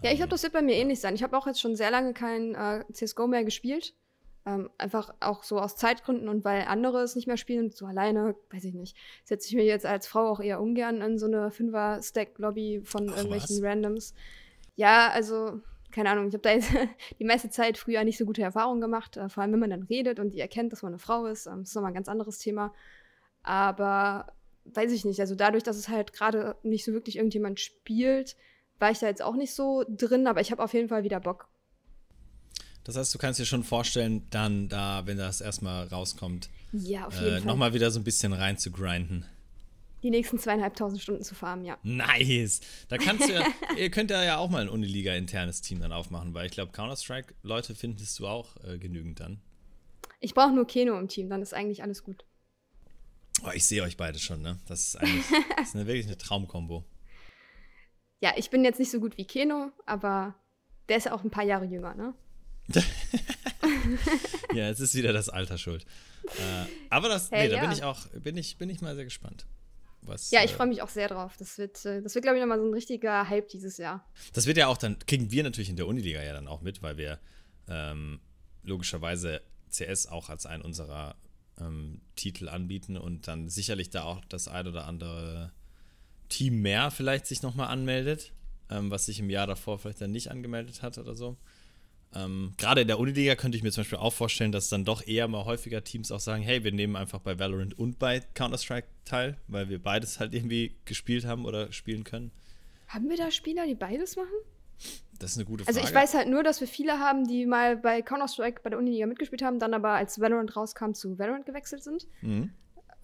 Ja, ich glaube, das wird bei mir ähnlich sein. Ich habe auch jetzt schon sehr lange kein äh, CSGO mehr gespielt. Ähm, einfach auch so aus Zeitgründen und weil andere es nicht mehr spielen, so alleine, weiß ich nicht, setze ich mir jetzt als Frau auch eher ungern in so eine Fünfer-Stack-Lobby von Ach, irgendwelchen was? Randoms. Ja, also, keine Ahnung, ich habe da jetzt [LAUGHS] die meiste Zeit früher nicht so gute Erfahrungen gemacht, äh, vor allem wenn man dann redet und die erkennt, dass man eine Frau ist. Ähm, das ist nochmal ein ganz anderes Thema. Aber weiß ich nicht, also dadurch, dass es halt gerade nicht so wirklich irgendjemand spielt, war ich da jetzt auch nicht so drin, aber ich habe auf jeden Fall wieder Bock. Das heißt, du kannst dir schon vorstellen, dann da, wenn das erstmal rauskommt, ja, auf jeden äh, nochmal wieder so ein bisschen rein zu grinden. Die nächsten zweieinhalbtausend Stunden zu farmen, ja. Nice! Da kannst du ja, [LAUGHS] ihr könnt ja auch mal ein Uniliga-internes Team dann aufmachen, weil ich glaube, Counter-Strike-Leute findest du auch äh, genügend dann. Ich brauche nur Keno im Team, dann ist eigentlich alles gut. Oh, ich sehe euch beide schon, ne? Das ist eigentlich [LAUGHS] das ist eine, wirklich eine Traumkombo. Ja, ich bin jetzt nicht so gut wie Keno, aber der ist ja auch ein paar Jahre jünger, ne? [LAUGHS] ja, jetzt ist wieder das Alter schuld. Äh, aber das, hey, nee, ja. da bin ich auch, bin ich, bin ich mal sehr gespannt. Was, ja, ich äh, freue mich auch sehr drauf. Das wird, äh, das wird, glaube ich, nochmal so ein richtiger Hype dieses Jahr. Das wird ja auch dann, kriegen wir natürlich in der Uniliga ja dann auch mit, weil wir ähm, logischerweise CS auch als einen unserer ähm, Titel anbieten und dann sicherlich da auch das ein oder andere Team mehr vielleicht sich nochmal anmeldet, ähm, was sich im Jahr davor vielleicht dann nicht angemeldet hat oder so. Ähm, Gerade in der Uniliga könnte ich mir zum Beispiel auch vorstellen, dass dann doch eher mal häufiger Teams auch sagen, hey, wir nehmen einfach bei Valorant und bei Counter-Strike teil, weil wir beides halt irgendwie gespielt haben oder spielen können. Haben wir da Spieler, die beides machen? Das ist eine gute Frage. Also ich weiß halt nur, dass wir viele haben, die mal bei Counter-Strike bei der Uniliga mitgespielt haben, dann aber als Valorant rauskam zu Valorant gewechselt sind. Mhm.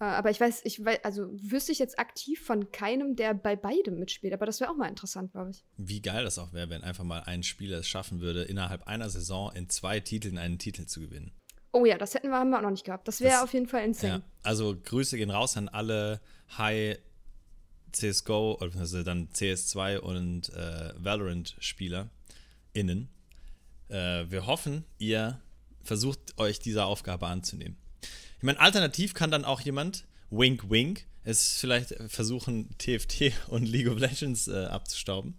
Äh, aber ich weiß, ich weiß, also wüsste ich jetzt aktiv von keinem, der bei beidem mitspielt. Aber das wäre auch mal interessant, glaube ich. Wie geil das auch wäre, wenn einfach mal ein Spieler es schaffen würde, innerhalb einer Saison in zwei Titeln einen Titel zu gewinnen. Oh ja, das hätten wir, haben wir auch noch nicht gehabt. Das wäre auf jeden Fall insane. Ja, also Grüße gehen raus an alle High CSGO, also dann CS2 und äh, Valorant-Spieler innen. Äh, wir hoffen, ihr versucht euch dieser Aufgabe anzunehmen. Ich meine, alternativ kann dann auch jemand, wink, wink, es vielleicht versuchen, TFT und League of Legends äh, abzustauben.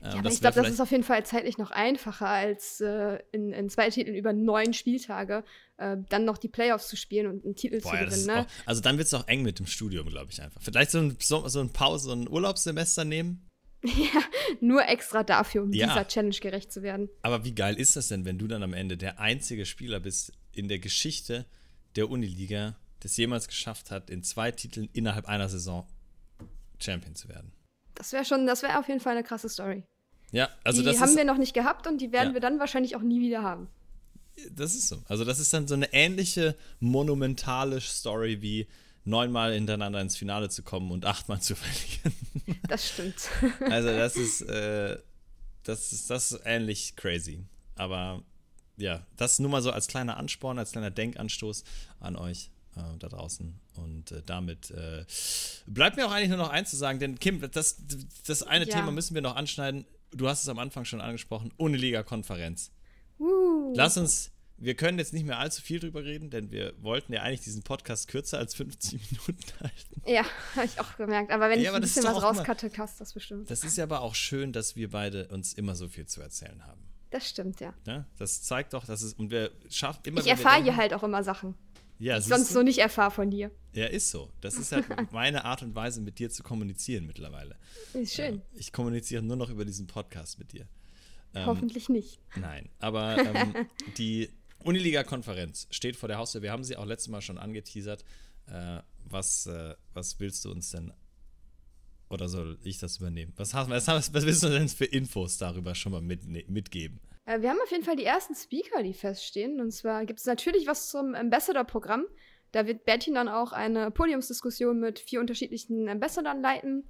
Ähm, ja, aber ich glaube, das ist auf jeden Fall zeitlich noch einfacher, als äh, in, in, zwei Titeln über neun Spieltage äh, dann noch die Playoffs zu spielen und einen Titel Boah, zu gewinnen. Ja, ne? auch, also dann wird es auch eng mit dem Studium, glaube ich einfach. Vielleicht so ein, so, so ein Pause, so ein Urlaubssemester nehmen. [LAUGHS] Ja, nur extra dafür, um ja. dieser Challenge gerecht zu werden. Aber wie geil ist das denn, wenn du dann am Ende der einzige Spieler bist in der Geschichte, der Uniliga das jemals geschafft hat, in zwei Titeln innerhalb einer Saison Champion zu werden. Das wäre schon, das wäre auf jeden Fall eine krasse Story. Ja, also die das haben ist, wir noch nicht gehabt und die werden ja. wir dann wahrscheinlich auch nie wieder haben. Das ist so. Also das ist dann so eine ähnliche monumentale Story wie neunmal hintereinander ins Finale zu kommen und achtmal zu [LAUGHS] verlieren. Das stimmt. Also das ist, äh, das ist, das ist ähnlich crazy. Aber ja, das nur mal so als kleiner Ansporn, als kleiner Denkanstoß an euch äh, da draußen. Und äh, damit äh, bleibt mir auch eigentlich nur noch eins zu sagen, denn Kim, das, das eine ja. Thema müssen wir noch anschneiden. Du hast es am Anfang schon angesprochen, Uniliga-Konferenz. Uh. Lass uns, wir können jetzt nicht mehr allzu viel drüber reden, denn wir wollten ja eigentlich diesen Podcast kürzer als 50 Minuten [LAUGHS] halten. Ja, habe ich auch gemerkt. Aber wenn ja, ich ein bisschen was rauskatte, passt das bestimmt. Das ist ja aber auch schön, dass wir beide uns immer so viel zu erzählen haben. Das stimmt, ja. ja das zeigt doch, dass es. Und wir schaffen immer. Ich erfahre hier halt auch immer Sachen. Ja, ich sonst so nicht erfahre von dir. Ja, ist so. Das ist halt [LAUGHS] meine Art und Weise, mit dir zu kommunizieren mittlerweile. Ist schön. Ja, ich kommuniziere nur noch über diesen Podcast mit dir. Ähm, Hoffentlich nicht. Nein, aber ähm, [LAUGHS] die Uniliga-Konferenz steht vor der Haustür. Wir haben sie auch letztes Mal schon angeteasert. Äh, was, äh, was willst du uns denn oder soll ich das übernehmen? Was, hast, was, was willst du denn für Infos darüber schon mal mit, ne, mitgeben? Äh, wir haben auf jeden Fall die ersten Speaker, die feststehen. Und zwar gibt es natürlich was zum Ambassador-Programm. Da wird Bertin dann auch eine Podiumsdiskussion mit vier unterschiedlichen Ambassadern leiten.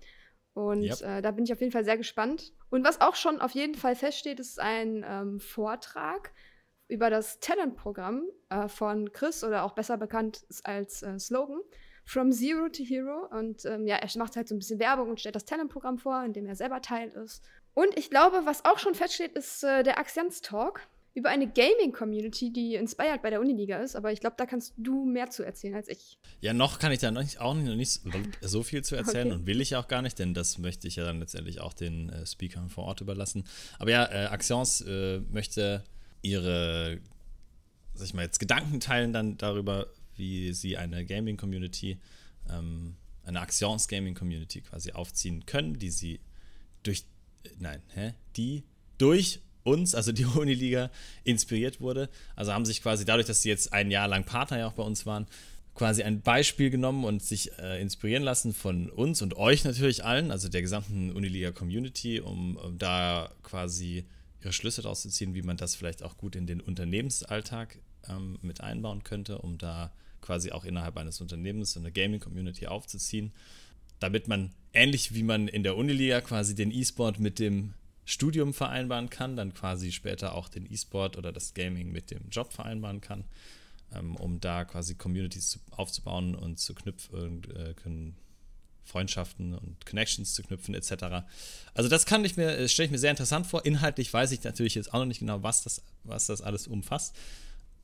Und Yep. äh, da bin ich auf jeden Fall sehr gespannt. Und was auch schon auf jeden Fall feststeht, ist ein ähm, Vortrag über das Talent-Programm äh, von Chris oder auch besser bekannt als äh, Slogan. From Zero to Hero. Und ähm, ja, er macht halt so ein bisschen Werbung und stellt das Talent-Programm vor, in dem er selber Teil ist. Und ich glaube, was auch schon feststeht, ist äh, der Axians Talk über eine Gaming-Community, die inspired bei der Uniliga ist. Aber ich glaube, da kannst du mehr zu erzählen als ich. Ja, noch kann ich da noch nicht, auch noch nicht [LAUGHS] so viel zu erzählen Okay. und will ich auch gar nicht, denn das möchte ich ja dann letztendlich auch den äh, Speakern vor Ort überlassen. Aber ja, äh, Axions äh, möchte ihre, sag ich mal, jetzt Gedanken teilen dann darüber, wie sie eine Gaming-Community, ähm, eine Axions Gaming-Community quasi aufziehen können, die sie durch, äh, nein, hä? Die durch uns, also die [LAUGHS] Uniliga, inspiriert wurde. Also haben sich quasi dadurch, dass sie jetzt ein Jahr lang Partner ja auch bei uns waren, quasi ein Beispiel genommen und sich äh, inspirieren lassen von uns und euch natürlich allen, also der gesamten Uniliga-Community, um, um da quasi ihre Schlüsse daraus zu ziehen, wie man das vielleicht auch gut in den Unternehmensalltag ähm, mit einbauen könnte, um da quasi auch innerhalb eines Unternehmens so eine Gaming-Community aufzuziehen, damit man ähnlich wie man in der Uniliga quasi den E-Sport mit dem Studium vereinbaren kann, dann quasi später auch den E-Sport oder das Gaming mit dem Job vereinbaren kann, ähm, um da quasi Communities zu, aufzubauen und zu knüpfen, äh, Freundschaften und Connections zu knüpfen etc. Also das kann ich mir, äh, stelle ich mir sehr interessant vor. Inhaltlich weiß ich natürlich jetzt auch noch nicht genau, was das, was das alles umfasst.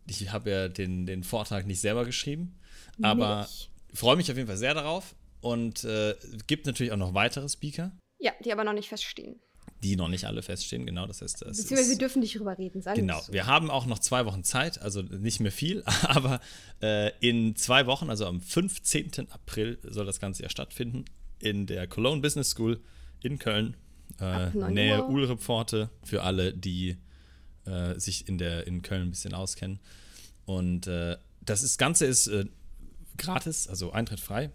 Ich habe ja den, den Vortrag nicht selber geschrieben, aber freue mich auf jeden Fall sehr darauf und äh, gibt natürlich auch noch weitere Speaker, Ja, die aber noch nicht feststehen. die noch nicht alle feststehen. Genau, das heißt, das Beziehungsweise wir ist, dürfen nicht drüber reden, sagen Genau, so. wir haben auch noch zwei Wochen Zeit, also nicht mehr viel, [LAUGHS] aber äh, in zwei Wochen, also am 15. April, soll das Ganze ja stattfinden in der Cologne Business School in Köln, äh, Ab 9 Nähe. Ulrepforte, für alle, die äh, sich in, der, in Köln ein bisschen auskennen. Und äh, das ist, Ganze ist äh, gratis, also Eintritt frei.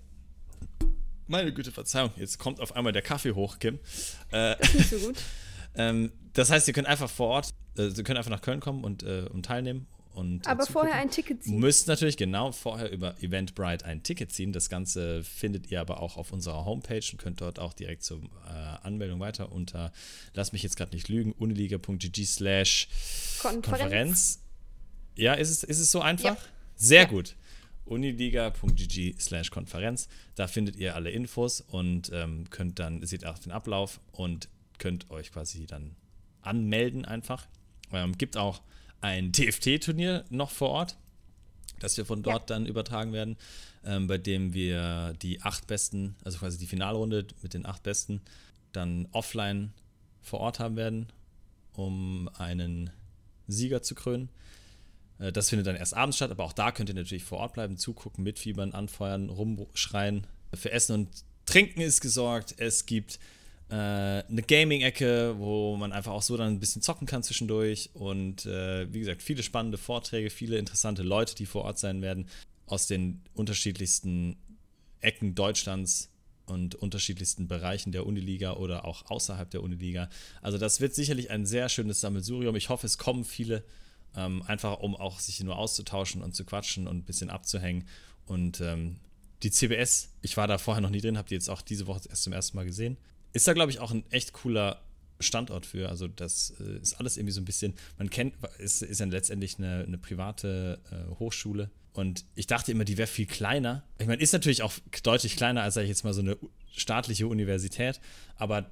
Meine Güte, Verzeihung, jetzt kommt auf einmal der Kaffee hoch, Kim. Äh, [LAUGHS] Nicht so gut. [LAUGHS] ähm, das heißt, ihr könnt einfach vor Ort, äh, ihr könnt einfach nach Köln kommen und, äh, und teilnehmen. Und, Aber vorher ein Ticket ziehen. Müsst natürlich genau vorher über Eventbrite ein Ticket ziehen. Das Ganze findet ihr aber auch auf unserer Homepage und könnt dort auch direkt zur äh, Anmeldung weiter unter, lass mich jetzt gerade nicht lügen, uniliga.gg slash Konferenz. Konferenz. Ja, ist es, ist es so einfach? Ja. Sehr Ja. gut. uniliga.gg slash Konferenz. Da findet ihr alle Infos und ähm, könnt dann, seht auch den Ablauf und könnt euch quasi dann anmelden einfach. Ähm, gibt auch ein TFT-Turnier noch vor Ort, das wir von dort dann übertragen werden, ähm, bei dem wir die acht Besten, also quasi die Finalrunde mit den acht Besten, dann offline vor Ort haben werden, um einen Sieger zu krönen. Äh, Das findet dann erst abends statt, aber auch da könnt ihr natürlich vor Ort bleiben, zugucken, mitfiebern, anfeuern, rumschreien. Für Essen und Trinken ist gesorgt. Es gibt äh, eine Gaming-Ecke, wo man einfach auch so dann ein bisschen zocken kann zwischendurch. Und äh, wie gesagt, viele spannende Vorträge, viele interessante Leute, die vor Ort sein werden, aus den unterschiedlichsten Ecken Deutschlands und unterschiedlichsten Bereichen der Uniliga oder auch außerhalb der Uniliga. Also das wird sicherlich ein sehr schönes Sammelsurium. Ich hoffe, es kommen viele, ähm, einfach um auch sich nur auszutauschen und zu quatschen und ein bisschen abzuhängen. Und ähm, die CBS, ich war da vorher noch nie drin, habe die jetzt auch diese Woche erst zum ersten Mal gesehen. Ist da, glaube ich, auch ein echt cooler Standort für. Also das äh, ist alles irgendwie so ein bisschen, man kennt, ist, ist ja letztendlich eine, eine private äh, Hochschule. Und ich dachte immer, die wäre viel kleiner. Ich meine, ist natürlich auch deutlich kleiner als, sag ich jetzt mal, so eine staatliche Universität. Aber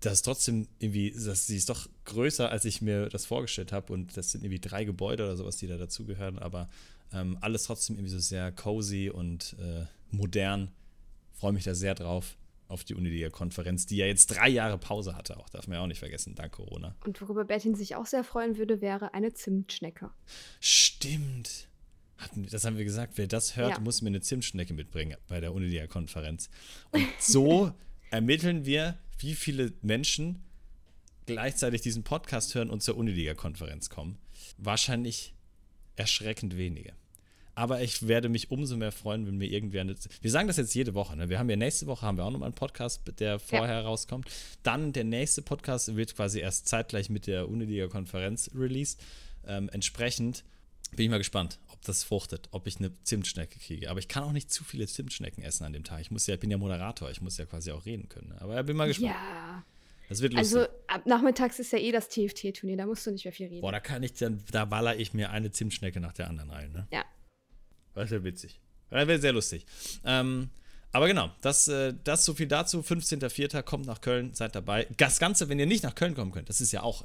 das ist trotzdem irgendwie, das, sie ist doch größer, als ich mir das vorgestellt habe. Und das sind irgendwie drei Gebäude oder sowas, die da dazugehören. Aber ähm, alles trotzdem irgendwie so sehr cozy und äh, modern. Freue mich da sehr drauf auf die Uniliga-Konferenz, die ja jetzt drei Jahre Pause hatte, auch darf man ja auch nicht vergessen, dank Corona. Und worüber Bertin sich auch sehr freuen würde, wäre eine Zimtschnecke. Stimmt. Hatten, das haben wir gesagt, wer das hört, Ja. muss mir eine Zimtschnecke mitbringen bei der Uniliga-Konferenz. Und so [LAUGHS] ermitteln wir, wie viele Menschen gleichzeitig diesen Podcast hören und zur Uniliga-Konferenz kommen. Wahrscheinlich erschreckend wenige. Aber ich werde mich umso mehr freuen, wenn mir irgendwer eine. Wir sagen das jetzt jede Woche. Ne? Wir haben ja nächste Woche haben wir auch nochmal einen Podcast, der vorher rauskommt. Dann der nächste Podcast wird quasi erst zeitgleich mit der Uniliga-Konferenz released. Ähm, entsprechend bin ich mal gespannt, ob das fruchtet, ob ich eine Zimtschnecke kriege. Aber ich kann auch nicht zu viele Zimtschnecken essen an dem Tag. Ich muss ja, ich bin ja Moderator, ich muss ja quasi auch reden können. Ne? Aber ich bin mal gespannt. Ja. Das wird lustig. Also ab nachmittags ist ja eh das TFT-Turnier, da musst du nicht mehr viel reden. Boah, da kann ich dann, da baller ich mir eine Zimtschnecke nach der anderen rein, ne? Ja. Das wäre witzig. Das wäre sehr lustig. Ähm, aber genau, das, äh, das so viel dazu. 15.04. kommt nach Köln, seid dabei. Das Ganze, wenn ihr nicht nach Köln kommen könnt, das ist ja auch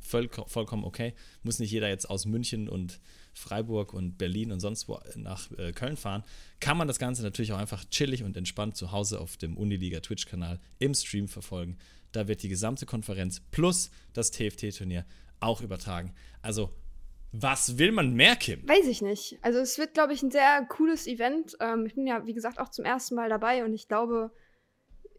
voll, vollkommen okay. Muss nicht jeder jetzt aus München und Freiburg und Berlin und sonst wo nach äh, Köln fahren. Kann man das Ganze natürlich auch einfach chillig und entspannt zu Hause auf dem Uniliga Twitch-Kanal im Stream verfolgen. Da wird die gesamte Konferenz plus das TFT-Turnier auch übertragen. Also was will man mehr, Kim? Weiß ich nicht. Also es wird, glaube ich, ein sehr cooles Event. Ähm, ich bin ja, wie gesagt, auch zum ersten Mal dabei und ich glaube,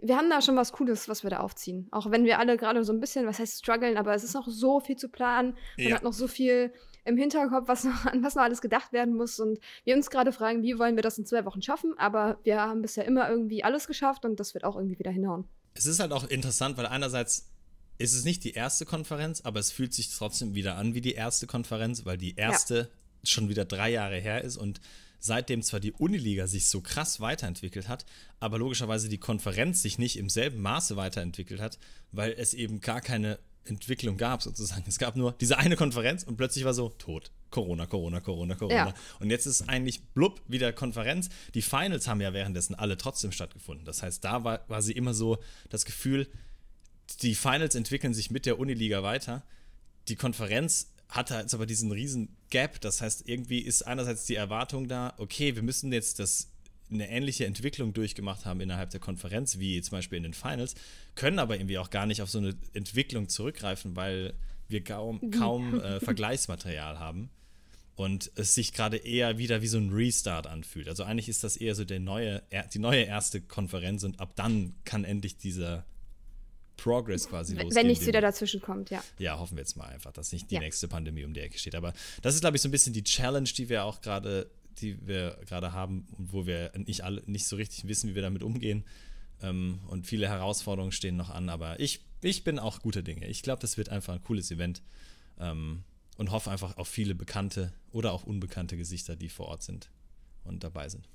wir haben da schon was Cooles, was wir da aufziehen. Auch wenn wir alle gerade so ein bisschen, was heißt strugglen, aber es ist noch so viel zu planen. Man Ja. hat noch so viel im Hinterkopf, was noch, an was noch alles gedacht werden muss. Und wir uns gerade fragen, wie wollen wir das in zwei Wochen schaffen? Aber wir haben bisher immer irgendwie alles geschafft und das wird auch irgendwie wieder hinhauen. Es ist halt auch interessant, weil einerseits ist es nicht die erste Konferenz, aber es fühlt sich trotzdem wieder an wie die erste Konferenz, weil die erste schon wieder drei Jahre her ist und seitdem zwar die Uniliga sich so krass weiterentwickelt hat, aber logischerweise die Konferenz sich nicht im selben Maße weiterentwickelt hat, weil es eben gar keine Entwicklung gab sozusagen. Es gab nur diese eine Konferenz und plötzlich war so tot. Corona, Corona, Corona, Corona. Ja. Und jetzt ist eigentlich blub wieder Konferenz. Die Finals haben ja währenddessen alle trotzdem stattgefunden. Das heißt, da war quasi immer so das Gefühl, die Finals entwickeln sich mit der Uniliga weiter. Die Konferenz hatte jetzt aber diesen riesen Gap. Das heißt, irgendwie ist einerseits die Erwartung da, okay, wir müssen jetzt das eine ähnliche Entwicklung durchgemacht haben innerhalb der Konferenz, wie zum Beispiel in den Finals, können aber irgendwie auch gar nicht auf so eine Entwicklung zurückgreifen, weil wir kaum, kaum äh, [LAUGHS] Vergleichsmaterial haben und es sich gerade eher wieder wie so ein Restart anfühlt. Also eigentlich ist das eher so der neue, die neue erste Konferenz und ab dann kann endlich dieser Progress quasi Wenn- losgehen. Wenn nichts wieder dazwischen kommt, ja. ja, hoffen wir jetzt mal einfach, dass nicht die Ja. nächste Pandemie um die Ecke steht. Aber das ist, glaube ich, so ein bisschen die Challenge, die wir auch gerade, die wir gerade haben und wo wir nicht alle nicht so richtig wissen, wie wir damit umgehen. Ähm, und viele Herausforderungen stehen noch an. Aber ich, ich bin auch guter Dinge. Ich glaube, das wird einfach ein cooles Event. Ähm, und hoffe einfach auf viele bekannte oder auch unbekannte Gesichter, die vor Ort sind und dabei sind.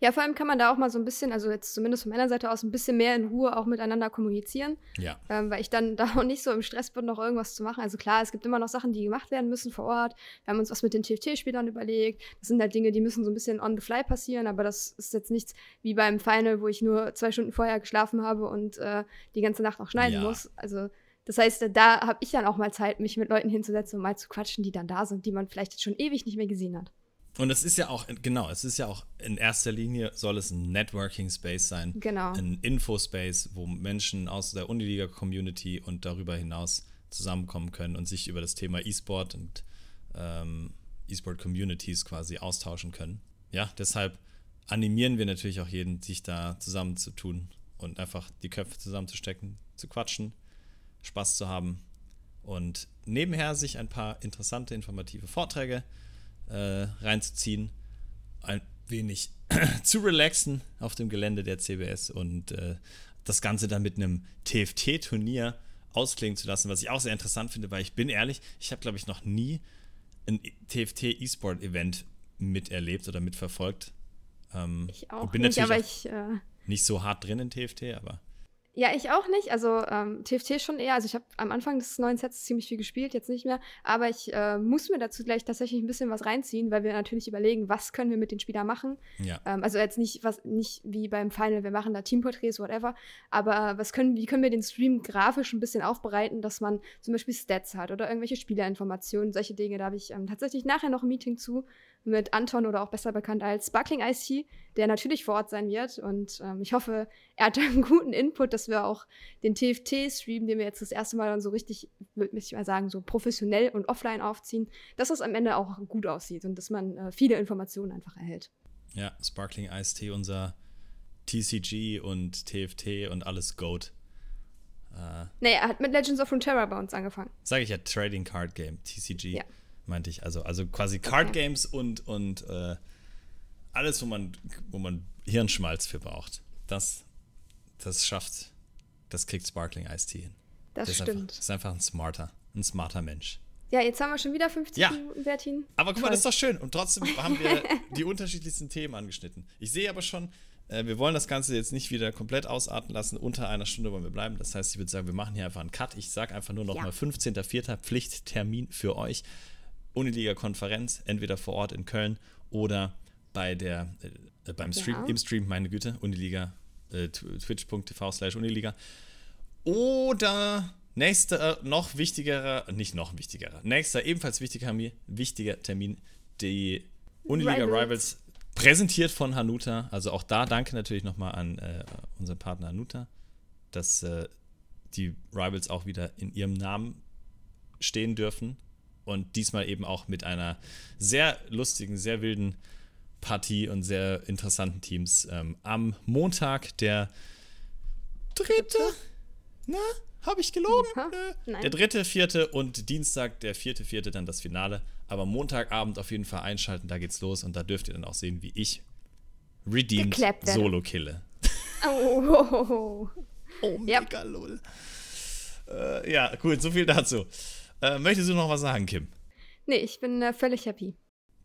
Ja, vor allem kann man da auch mal so ein bisschen, also jetzt zumindest von meiner Seite aus, ein bisschen mehr in Ruhe auch miteinander kommunizieren. Ja. ähm, weil ich dann [LAUGHS] da auch nicht so im Stress bin, noch irgendwas zu machen. Also klar, es gibt immer noch Sachen, die gemacht werden müssen vor Ort. Wir haben uns was mit den TFT-Spielern überlegt. Das sind halt Dinge, die müssen so ein bisschen on the fly passieren, aber das ist jetzt nichts wie beim Final, wo ich nur zwei Stunden vorher geschlafen habe und äh, die ganze Nacht noch schneiden Ja. muss. Also das heißt, da habe ich dann auch mal Zeit, mich mit Leuten hinzusetzen und mal zu quatschen, die dann da sind, die man vielleicht schon ewig nicht mehr gesehen hat. Und es ist ja auch, genau, es ist ja auch in erster Linie soll es ein Networking Space sein. Genau. Ein Infospace, wo Menschen aus der Uniliga-Community und darüber hinaus zusammenkommen können und sich über das Thema E-Sport und ähm, E-Sport-Communities quasi austauschen können. Ja, deshalb animieren wir natürlich auch jeden, sich da zusammenzutun und einfach die Köpfe zusammenzustecken, zu quatschen, Spaß zu haben und nebenher sich ein paar interessante, informative Vorträge äh, reinzuziehen, ein wenig [CLEARS THROAT] zu relaxen auf dem Gelände der CBS und äh, das Ganze dann mit einem TFT-Turnier ausklingen zu lassen, was ich auch sehr interessant finde, weil ich bin ehrlich, ich habe, glaube ich, noch nie ein TFT-E-Sport-Event miterlebt oder mitverfolgt. Ähm, Ich auch bin nicht, natürlich aber ich. Äh, nicht so hart drin in TFT, aber Ja, ich auch nicht. Also ähm, TFT schon eher. Also ich habe am Anfang des neuen Sets ziemlich viel gespielt, jetzt nicht mehr. Aber ich äh, muss mir dazu gleich tatsächlich ein bisschen was reinziehen, weil wir natürlich überlegen, was können wir mit den Spielern machen. ja. Ähm, also jetzt nicht was nicht wie beim Final, wir machen da Teamporträts, whatever. Aber was können, wie können wir den Stream grafisch ein bisschen aufbereiten, dass man zum Beispiel Stats hat oder irgendwelche Spielerinformationen, solche Dinge. Da habe ich ähm, tatsächlich nachher noch ein Meeting zu mit Anton oder auch besser bekannt als Sparkling Ice der natürlich vor Ort sein wird. Und ähm, ich hoffe, er hat einen [LAUGHS] guten Input, dass wir auch den TFT-Stream, den wir jetzt das erste Mal dann so richtig, würde ich mal sagen, so professionell und offline aufziehen, dass das am Ende auch gut aussieht und dass man äh, viele Informationen einfach erhält. Ja, Sparkling Ice Tea, unser TCG und TFT und alles Goat. Äh, Nee, er hat mit Legends of Runeterra bei uns angefangen. Sage ich ja, Trading Card Game, TCG, Ja. Meinte ich. Also, also quasi Card Okay. Games und, und äh, alles, wo man, wo man Hirnschmalz für braucht. Das, das schafft, das kriegt Sparkling Ice Tea hin. Das ist stimmt. Einfach, ist einfach ein smarter, ein smarter Mensch. Ja, jetzt haben wir schon wieder 50 Ja. Minuten, Bertin. Aber guck mal, das ist doch schön. Und trotzdem [LAUGHS] haben wir die unterschiedlichsten Themen angeschnitten. Ich sehe aber schon, äh, wir wollen das Ganze jetzt nicht wieder komplett ausarten lassen. Unter einer Stunde wollen wir bleiben. Das heißt, ich würde sagen, wir machen hier einfach einen Cut. Ich sage einfach nur noch Ja. mal 15.04. Pflichttermin für euch. Uniliga-Konferenz, entweder vor Ort in Köln oder bei der, äh, beim Stream, Ja. im Stream, meine Güte, Uniliga, äh, tw- twitch.tv slash Uniliga. Oder nächster, äh, noch wichtigerer, nicht noch wichtigerer, nächster ebenfalls wichtiger, Termin- wichtiger Termin, die Uniliga Rivals. Rivals. präsentiert von Hanuta. Also auch da danke natürlich nochmal an äh, unseren Partner Hanuta, dass äh, die Rivals auch wieder in ihrem Namen stehen dürfen. Und diesmal eben auch mit einer sehr lustigen, sehr wilden Partie und sehr interessanten Teams. Ähm, am Montag, der dritte. Na, habe ich gelogen? Nö. Nein. Der dritte, vierte und Dienstag, der vierte, vierte, dann das Finale. Aber Montagabend auf jeden Fall einschalten, da geht's los und da dürft ihr dann auch sehen, wie ich Redeemed. Solo kille. [LAUGHS] Oh, Oh, Ja. mega lol. Äh, ja, gut, so viel dazu. Äh, möchtest du noch was sagen, Kim? Nee, ich bin äh, völlig happy.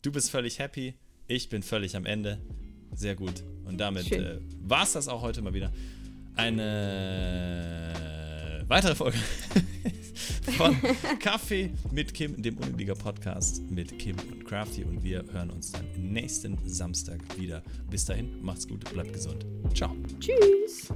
Du bist völlig happy, ich bin völlig am Ende. Sehr gut. Und damit äh, war es das auch heute mal wieder. Eine weitere Folge [LAUGHS] von [LAUGHS] Kaffee mit Kim, dem Uniliga Podcast mit Kim und Crafty. Und wir hören uns dann nächsten Samstag wieder. Bis dahin, macht's gut, bleibt gesund. Ciao. Tschüss.